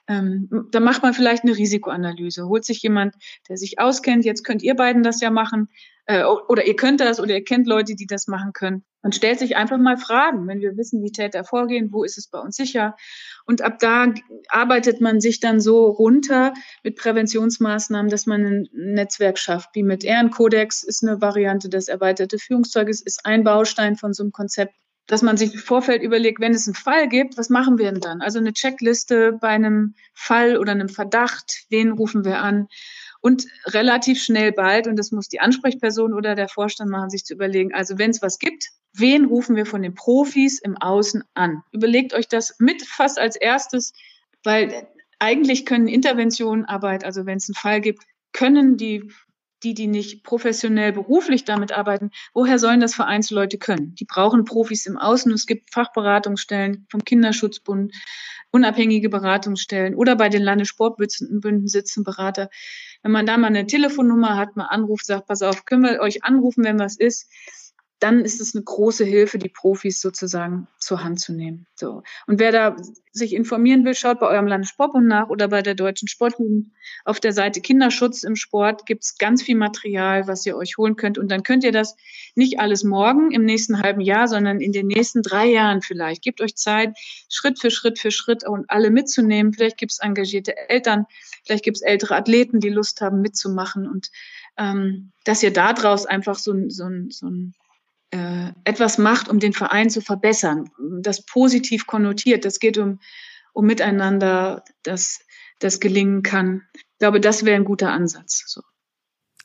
ähm, dann macht man vielleicht eine Risikoanalyse, holt sich jemand, der sich auskennt, jetzt könnt ihr beiden das ja machen, äh, oder ihr könnt das oder ihr kennt Leute, die das machen können. Man stellt sich einfach mal Fragen, wenn wir wissen, wie Täter vorgehen, wo ist es bei uns sicher. Und ab da arbeitet man sich dann so runter mit Präventionsmaßnahmen, dass man ein Netzwerk schafft. Wie mit Ehrenkodex ist eine Variante, das erweiterte Führungszeuges ist ein Baustein von so einem Konzept dass man sich im Vorfeld überlegt, wenn es einen Fall gibt, was machen wir denn dann? Also eine Checkliste bei einem Fall oder einem Verdacht, wen rufen wir an? Und relativ schnell bald, und das muss die Ansprechperson oder der Vorstand machen, sich zu überlegen, also wenn es was gibt, wen rufen wir von den Profis im Außen an? Überlegt euch das mit fast als erstes, weil eigentlich können Interventionenarbeit, also wenn es einen Fall gibt, können die die, die nicht professionell beruflich damit arbeiten, woher sollen das Vereinsleute können? Die brauchen Profis im Außen. Es gibt Fachberatungsstellen vom Kinderschutzbund, unabhängige Beratungsstellen oder bei den Landessportbünden sitzen Berater. Wenn man da mal eine Telefonnummer hat, mal anruft, sagt, pass auf, können wir euch anrufen, wenn was ist, dann ist es eine große Hilfe, die Profis sozusagen zur Hand zu nehmen. So. Und wer da sich informieren will, schaut bei eurem Landessportbund nach oder bei der Deutschen Sportjugend. Auf der Seite Kinderschutz im Sport gibt's ganz viel Material, was ihr euch holen könnt. Und dann könnt ihr das nicht alles morgen im nächsten halben Jahr, sondern in den nächsten drei Jahren vielleicht. Gebt euch Zeit, Schritt für Schritt für Schritt und alle mitzunehmen. Vielleicht gibt's engagierte Eltern, vielleicht gibt's ältere Athleten, die Lust haben mitzumachen und ähm, dass ihr daraus einfach so, so, so ein äh, etwas macht, um den Verein zu verbessern, das positiv konnotiert, das geht um, um Miteinander, das, das gelingen kann. Ich glaube, das wäre ein guter Ansatz. So.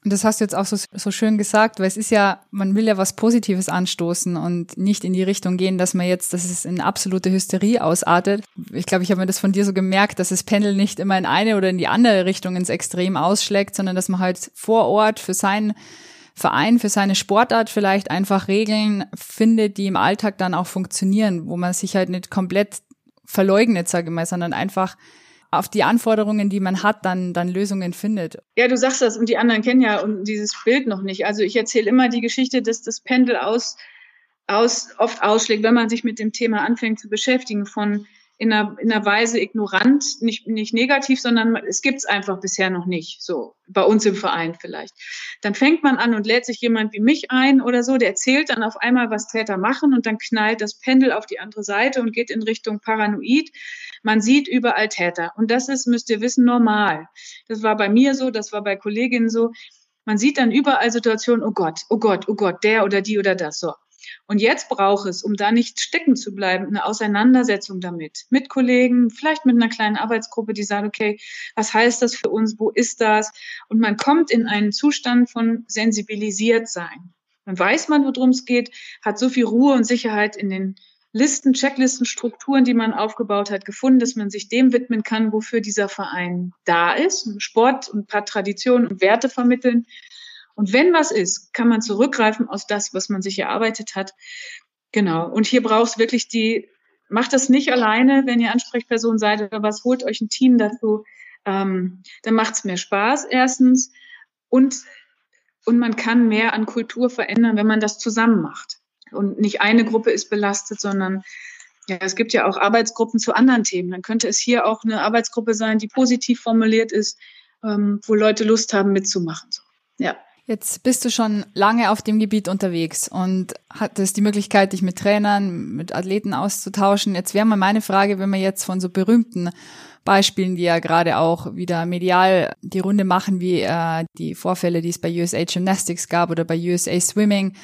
Und das hast du jetzt auch so, so schön gesagt, weil es ist ja, man will ja was Positives anstoßen und nicht in die Richtung gehen, dass man jetzt, dass es in absolute Hysterie ausartet. Ich glaube, ich habe mir das von dir so gemerkt, dass das Pendel nicht immer in eine oder in die andere Richtung ins Extrem ausschlägt, sondern dass man halt vor Ort für sein Verein für seine Sportart vielleicht einfach Regeln findet, die im Alltag dann auch funktionieren, wo man sich halt nicht komplett verleugnet, sage ich mal, sondern einfach auf die Anforderungen, die man hat, dann, dann Lösungen findet. Ja, du sagst das und die anderen kennen ja dieses Bild noch nicht. Also ich erzähle immer die Geschichte, dass das Pendel aus, aus, oft ausschlägt, wenn man sich mit dem Thema anfängt zu beschäftigen, von in einer, in einer Weise ignorant, nicht, nicht negativ, sondern es gibt es einfach bisher noch nicht, so bei uns im Verein vielleicht. Dann fängt man an und lädt sich jemand wie mich ein oder so, der erzählt dann auf einmal, was Täter machen und dann knallt das Pendel auf die andere Seite und geht in Richtung Paranoid. Man sieht überall Täter und das ist, müsst ihr wissen, normal. Das war bei mir so, das war bei Kolleginnen so. Man sieht dann überall Situationen, oh Gott, oh Gott, oh Gott, der oder die oder das, so. Und jetzt braucht es, um da nicht stecken zu bleiben, eine Auseinandersetzung damit. Mit Kollegen, vielleicht mit einer kleinen Arbeitsgruppe, die sagt, okay, was heißt das für uns? Wo ist das? Und man kommt in einen Zustand von sensibilisiert sein. Dann weiß man, worum es geht, hat so viel Ruhe und Sicherheit in den Listen, Checklisten, Strukturen, die man aufgebaut hat, gefunden, dass man sich dem widmen kann, wofür dieser Verein da ist. Sport und ein paar Traditionen und Werte vermitteln und wenn was ist, kann man zurückgreifen aus das, was man sich erarbeitet hat. Genau. Und hier braucht es wirklich die, macht das nicht alleine, wenn ihr Ansprechperson seid oder was, holt euch ein Team dazu. Ähm, dann macht es mehr Spaß, erstens. Und, und man kann mehr an Kultur verändern, wenn man das zusammen macht. Und nicht eine Gruppe ist belastet, sondern ja, es gibt ja auch Arbeitsgruppen zu anderen Themen. Dann könnte es hier auch eine Arbeitsgruppe sein, die positiv formuliert ist, ähm, wo Leute Lust haben mitzumachen. So. Ja. Jetzt bist du schon lange auf dem Gebiet unterwegs und hattest die Möglichkeit, dich mit Trainern, mit Athleten auszutauschen. Jetzt wäre mal meine Frage, wenn wir jetzt von so berühmten Beispielen, die ja gerade auch wieder medial die Runde machen, wie äh, die Vorfälle, die es bei USA Gymnastics gab oder bei USA Swimming.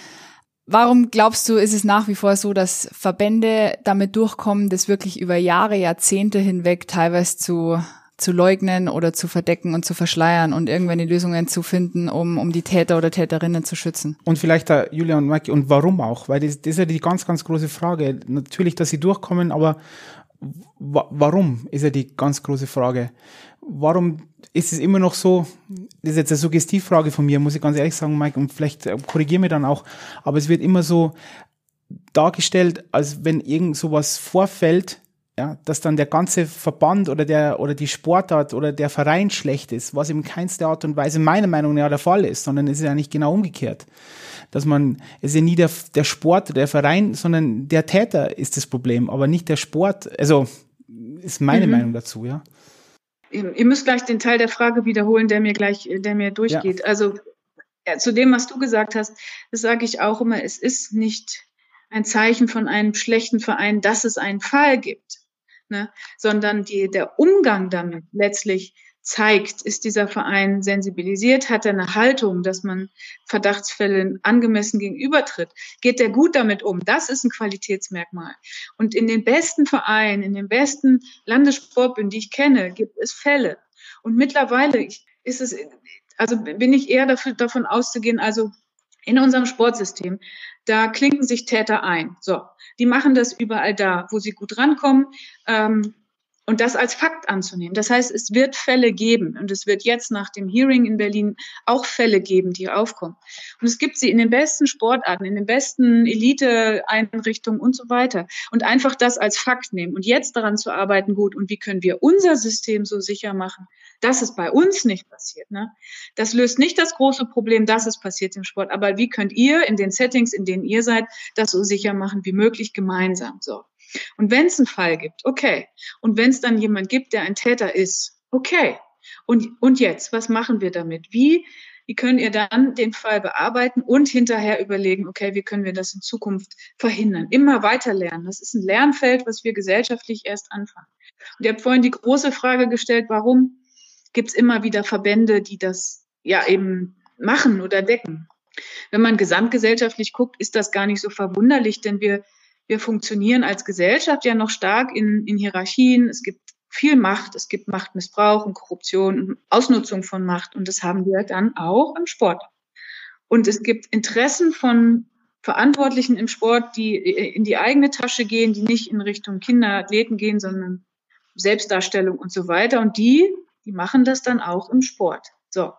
Warum glaubst du, ist es nach wie vor so, dass Verbände damit durchkommen, das wirklich über Jahre, Jahrzehnte hinweg teilweise zu zu leugnen oder zu verdecken und zu verschleiern und irgendwann die Lösungen zu finden, um, um die Täter oder Täterinnen zu schützen. Und vielleicht da Julia und Mike, und warum auch? Weil das, das ist ja die ganz, ganz große Frage. Natürlich, dass sie durchkommen, aber warum ist ja die ganz große Frage. Warum ist es immer noch so, das ist jetzt eine Suggestivfrage von mir, muss ich ganz ehrlich sagen, Mike, und vielleicht äh, korrigiere mir dann auch, aber es wird immer so dargestellt, als wenn irgend sowas vorfällt, ja, dass dann der ganze Verband oder der oder die Sportart oder der Verein schlecht ist, was in keinster Art und Weise meiner Meinung nach der Fall ist, sondern es ist ja nicht genau umgekehrt. Dass man, es ist ja nie der, der Sport, der Verein, sondern der Täter ist das Problem, aber nicht der Sport. Also ist meine mhm. Meinung dazu, ja. Ihr müsst gleich den Teil der Frage wiederholen, der mir gleich, der mir durchgeht. Ja. Also ja, zu dem, was du gesagt hast, das sage ich auch immer, es ist nicht ein Zeichen von einem schlechten Verein, dass es einen Fall gibt ne? sondern die, der Umgang damit letztlich zeigt, ist dieser Verein sensibilisiert, hat er eine Haltung, dass man Verdachtsfällen angemessen gegenübertritt, geht er gut damit um. Das ist ein Qualitätsmerkmal. Und in den besten Vereinen, in den besten Landessportbünden, die ich kenne, gibt es Fälle. Und mittlerweile ist es, also bin ich eher dafür, davon auszugehen, also in unserem Sportsystem, da klinken sich Täter ein. So, die machen das überall da, wo sie gut rankommen. Ähm, und das als Fakt anzunehmen. Das heißt, es wird Fälle geben und es wird jetzt nach dem Hearing in Berlin auch Fälle geben, die aufkommen. Und es gibt sie in den besten Sportarten, in den besten Elite-Einrichtungen und so weiter. Und einfach das als Fakt nehmen und jetzt daran zu arbeiten, gut, und wie können wir unser System so sicher machen, dass es bei uns nicht passiert. Ne? Das löst nicht das große Problem, dass es passiert im Sport, aber wie könnt ihr in den Settings, in denen ihr seid, das so sicher machen wie möglich gemeinsam. So. Und wenn es einen Fall gibt, okay. Und wenn es dann jemand gibt, der ein Täter ist, okay. Und, und jetzt, was machen wir damit? Wie, wie können ihr dann den Fall bearbeiten und hinterher überlegen, okay, wie können wir das in Zukunft verhindern? Immer weiter lernen. Das ist ein Lernfeld, was wir gesellschaftlich erst anfangen. Und ihr habt vorhin die große Frage gestellt, warum gibt es immer wieder Verbände, die das ja eben machen oder decken? Wenn man gesamtgesellschaftlich guckt, ist das gar nicht so verwunderlich, denn wir wir funktionieren als Gesellschaft ja noch stark in, in Hierarchien. Es gibt viel Macht, es gibt Machtmissbrauch und Korruption und Ausnutzung von Macht. Und das haben wir dann auch im Sport. Und es gibt Interessen von Verantwortlichen im Sport, die in die eigene Tasche gehen, die nicht in Richtung Kinderathleten gehen, sondern Selbstdarstellung und so weiter. Und die, die machen das dann auch im Sport. So.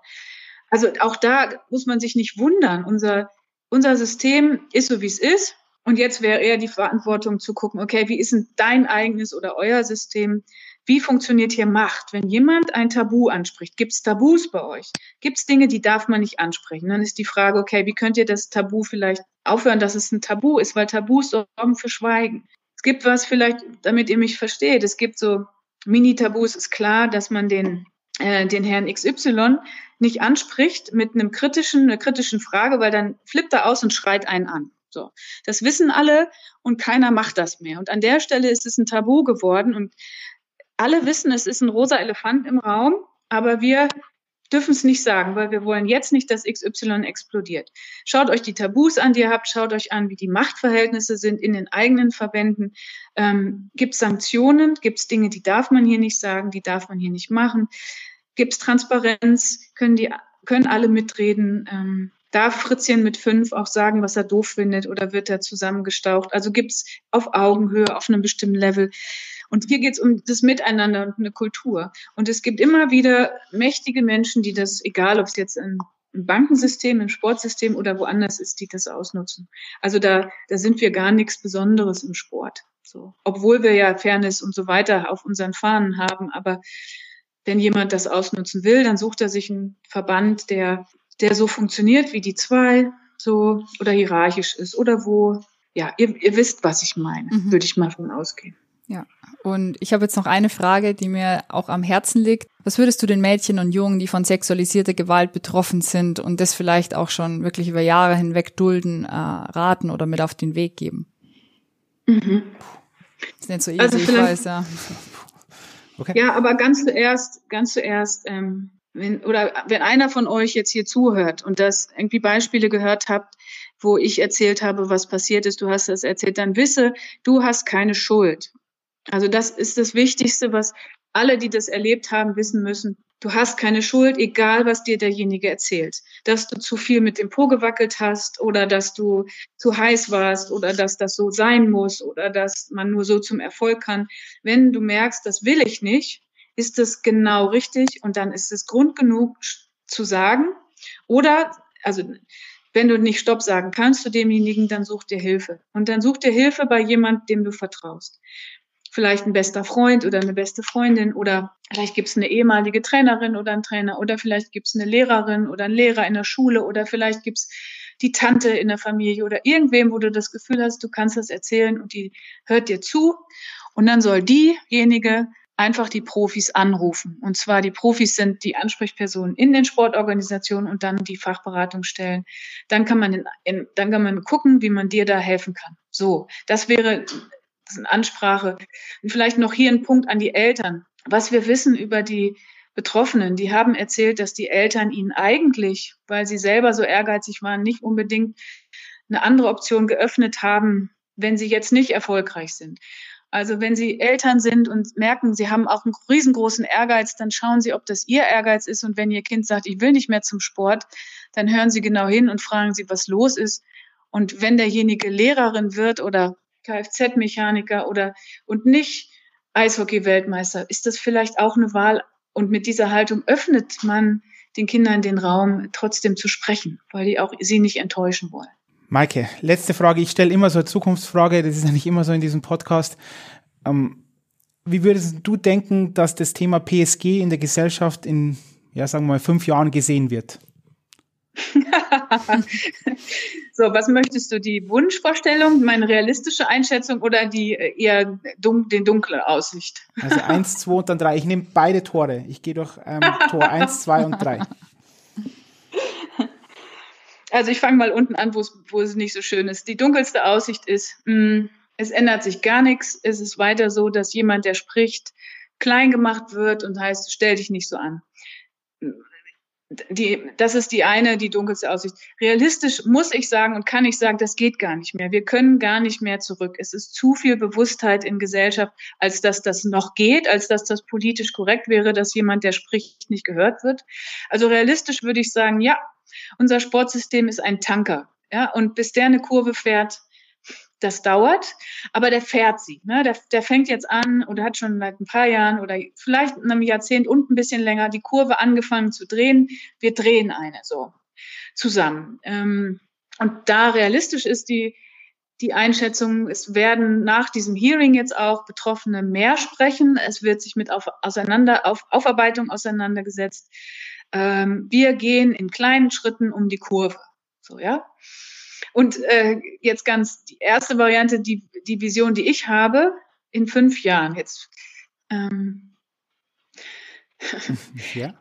Also auch da muss man sich nicht wundern. Unser, unser System ist so, wie es ist. Und jetzt wäre eher die Verantwortung zu gucken, okay, wie ist denn dein eigenes oder euer System? Wie funktioniert hier Macht? Wenn jemand ein Tabu anspricht, gibt es Tabus bei euch? Gibt es Dinge, die darf man nicht ansprechen? Dann ist die Frage, okay, wie könnt ihr das Tabu vielleicht aufhören, dass es ein Tabu ist? Weil Tabus sorgen für Schweigen. Es gibt was vielleicht, damit ihr mich versteht. Es gibt so Mini-Tabus. Ist klar, dass man den äh, den Herrn XY nicht anspricht mit einem kritischen, einer kritischen Frage, weil dann flippt er aus und schreit einen an. So, das wissen alle und keiner macht das mehr. Und an der Stelle ist es ein Tabu geworden und alle wissen, es ist ein rosa Elefant im Raum, aber wir dürfen es nicht sagen, weil wir wollen jetzt nicht, dass XY explodiert. Schaut euch die Tabus an, die ihr habt, schaut euch an, wie die Machtverhältnisse sind in den eigenen Verbänden. Ähm, gibt es Sanktionen? Gibt es Dinge, die darf man hier nicht sagen, die darf man hier nicht machen? Gibt es Transparenz? Können die können alle mitreden? Ähm, Darf Fritzchen mit fünf auch sagen, was er doof findet oder wird er zusammengestaucht? Also gibt's auf Augenhöhe, auf einem bestimmten Level. Und hier geht's um das Miteinander und eine Kultur. Und es gibt immer wieder mächtige Menschen, die das, egal ob es jetzt im, Bankensystem, im Sportsystem oder woanders ist, die das ausnutzen. Also da, da sind wir gar nichts Besonderes im Sport. So. Obwohl wir ja Fairness und so weiter auf unseren Fahnen haben. Aber wenn jemand das ausnutzen will, dann sucht er sich einen Verband, der der so funktioniert wie die zwei, so oder hierarchisch ist oder wo, ja, ihr, ihr wisst, was ich meine, mhm. würde ich mal von ausgehen. Ja, und ich habe jetzt noch eine Frage, die mir auch am Herzen liegt. Was würdest du den Mädchen und Jungen, die von sexualisierter Gewalt betroffen sind und das vielleicht auch schon wirklich über Jahre hinweg dulden, äh, raten oder mit auf den Weg geben? Mhm. Das ist nicht so easy, also ich weiß, ja. Okay. Ja, aber ganz zuerst, ganz zuerst, ähm, wenn, oder wenn einer von euch jetzt hier zuhört und das irgendwie Beispiele gehört habt, wo ich erzählt habe, was passiert ist, du hast das erzählt, dann wisse, du hast keine Schuld. Also das ist das Wichtigste, was alle, die das erlebt haben, wissen müssen. Du hast keine Schuld, egal was dir derjenige erzählt. Dass du zu viel mit dem Po gewackelt hast oder dass du zu heiß warst oder dass das so sein muss oder dass man nur so zum Erfolg kann. Wenn du merkst, das will ich nicht, ist es genau richtig und dann ist es Grund genug zu sagen. Oder, also wenn du nicht Stopp sagen kannst zu demjenigen, dann such dir Hilfe. Und dann such dir Hilfe bei jemandem, dem du vertraust. Vielleicht ein bester Freund oder eine beste Freundin oder vielleicht gibt es eine ehemalige Trainerin oder einen Trainer oder vielleicht gibt es eine Lehrerin oder einen Lehrer in der Schule oder vielleicht gibt es die Tante in der Familie oder irgendwem, wo du das Gefühl hast, du kannst das erzählen und die hört dir zu. Und dann soll diejenige einfach die Profis anrufen. Und zwar die Profis sind die Ansprechpersonen in den Sportorganisationen und dann die Fachberatungsstellen. Dann kann man, in, in, dann kann man gucken, wie man dir da helfen kann. So, das wäre das eine Ansprache. Und vielleicht noch hier ein Punkt an die Eltern. Was wir wissen über die Betroffenen, die haben erzählt, dass die Eltern ihnen eigentlich, weil sie selber so ehrgeizig waren, nicht unbedingt eine andere Option geöffnet haben, wenn sie jetzt nicht erfolgreich sind. Also wenn Sie Eltern sind und merken, Sie haben auch einen riesengroßen Ehrgeiz, dann schauen Sie, ob das Ihr Ehrgeiz ist. Und wenn Ihr Kind sagt, ich will nicht mehr zum Sport, dann hören Sie genau hin und fragen Sie, was los ist. Und wenn derjenige Lehrerin wird oder Kfz-Mechaniker oder und nicht Eishockey-Weltmeister. Ist das vielleicht auch eine Wahl? Und mit dieser Haltung öffnet man den Kindern den Raum, trotzdem zu sprechen, weil die auch sie nicht enttäuschen wollen. Maike, letzte Frage. Ich stelle immer so eine Zukunftsfrage, das ist ja nicht immer so in diesem Podcast. Ähm, wie würdest du denken, dass das Thema PSG in der Gesellschaft in, ja, sagen wir mal, fünf Jahren gesehen wird? so, was möchtest du? Die Wunschvorstellung, meine realistische Einschätzung oder die äh, eher dun den dunkle Aussicht? Also eins, zwei und dann drei. Ich nehme beide Tore. Ich gehe durch ähm, Tor eins, zwei und drei. Also ich fange mal unten an, wo es nicht so schön ist. Die dunkelste Aussicht ist, mh, hm, es ändert sich gar nichts. Es ist weiter so, dass jemand, der spricht, klein gemacht wird und heißt, stell dich nicht so an die, das ist die eine, die dunkelste Aussicht. Realistisch muss ich sagen und kann ich sagen, das geht gar nicht mehr. Wir können gar nicht mehr zurück. Es ist zu viel Bewusstheit in Gesellschaft, als dass das noch geht, als dass das politisch korrekt wäre, dass jemand, der spricht, nicht gehört wird. Also realistisch würde ich sagen, ja, unser Sportsystem ist ein Tanker. Ja, und bis der eine Kurve fährt, das dauert, aber der fährt sie. Ne? Der, der fängt jetzt an oder hat schon seit ein paar Jahren oder vielleicht in einem Jahrzehnt und ein bisschen länger die Kurve angefangen zu drehen. Wir drehen eine so zusammen. Ähm, und da realistisch ist die, die Einschätzung, es werden nach diesem Hearing jetzt auch Betroffene mehr sprechen. Es wird sich mit auf, auseinander, auf Aufarbeitung auseinandergesetzt. Ähm, wir gehen in kleinen Schritten um die Kurve. So, ja. Und äh, jetzt ganz die erste Variante, die, die Vision, die ich habe, in fünf Jahren. Jetzt. Ähm, ja.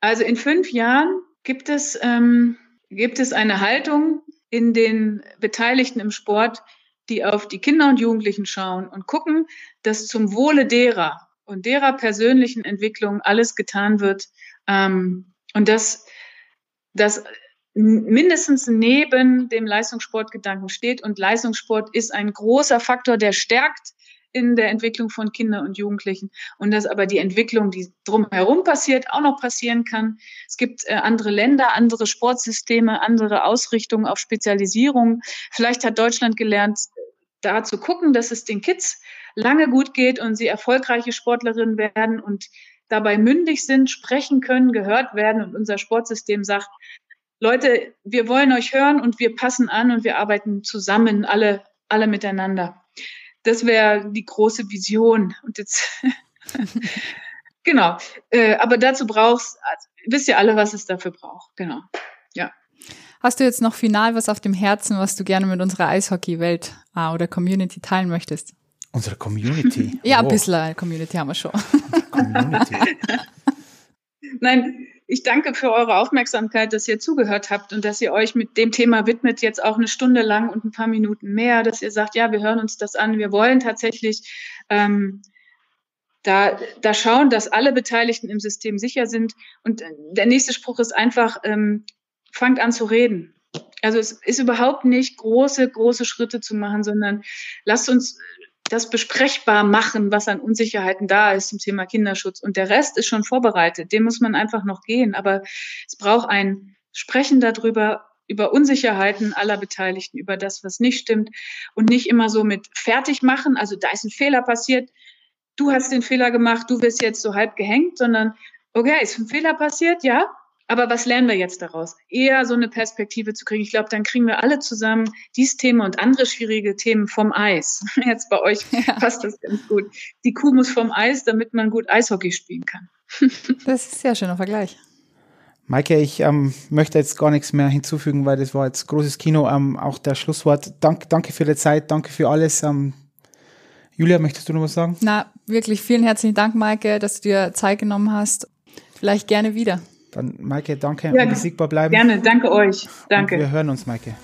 Also in fünf Jahren gibt es, ähm, gibt es eine Haltung in den Beteiligten im Sport, die auf die Kinder und Jugendlichen schauen und gucken, dass zum Wohle derer und derer persönlichen Entwicklung alles getan wird ähm, und dass, dass mindestens neben dem Leistungssportgedanken steht. Und Leistungssport ist ein großer Faktor, der stärkt in der Entwicklung von Kindern und Jugendlichen und dass aber die Entwicklung, die drumherum passiert, auch noch passieren kann. Es gibt äh, andere Länder, andere Sportsysteme, andere Ausrichtungen auf Spezialisierung. Vielleicht hat Deutschland gelernt, da zu gucken, dass es den Kids lange gut geht und sie erfolgreiche Sportlerinnen werden und dabei mündig sind, sprechen können, gehört werden und unser Sportsystem sagt, Leute, wir wollen euch hören und wir passen an und wir arbeiten zusammen, alle, alle miteinander. Das wäre die große Vision. Und jetzt, genau. Äh, aber dazu brauchst, also, wisst ihr alle, was es dafür braucht. Genau. Ja. Hast du jetzt noch final was auf dem Herzen, was du gerne mit unserer Eishockey-Welt ah, oder Community teilen möchtest? Unsere Community? ja, oh. ein bisschen Community haben wir schon. Community. Nein, ich danke für eure Aufmerksamkeit, dass ihr zugehört habt und dass ihr euch mit dem Thema widmet, jetzt auch eine Stunde lang und ein paar Minuten mehr, dass ihr sagt, ja, wir hören uns das an. Wir wollen tatsächlich ähm, da, da schauen, dass alle Beteiligten im System sicher sind. Und der nächste Spruch ist einfach, ähm, fangt an zu reden. Also es ist überhaupt nicht große, große Schritte zu machen, sondern lasst uns das besprechbar machen, was an Unsicherheiten da ist zum Thema Kinderschutz. Und der Rest ist schon vorbereitet. Den muss man einfach noch gehen. Aber es braucht ein Sprechen darüber, über Unsicherheiten aller Beteiligten, über das, was nicht stimmt und nicht immer so mit fertig machen. Also da ist ein Fehler passiert. Du hast den Fehler gemacht. Du wirst jetzt so halb gehängt, sondern okay, ist ein Fehler passiert? Ja. Aber was lernen wir jetzt daraus? Eher so eine Perspektive zu kriegen. Ich glaube, dann kriegen wir alle zusammen dieses Thema und andere schwierige Themen vom Eis. Jetzt bei euch ja. passt das ganz gut. Die Kuh muss vom Eis, damit man gut Eishockey spielen kann. das ist ein sehr schöner Vergleich. Maike, ich ähm, möchte jetzt gar nichts mehr hinzufügen, weil das war jetzt großes Kino. Ähm, auch der Schlusswort. Dank, danke für die Zeit, danke für alles. Ähm, Julia, möchtest du noch was sagen? Na, wirklich vielen herzlichen Dank, Maike, dass du dir Zeit genommen hast. Vielleicht gerne wieder. Dann, Maike, danke ja, und besiegbar bleiben. Gerne, danke euch. Danke. Und wir hören uns, Maike.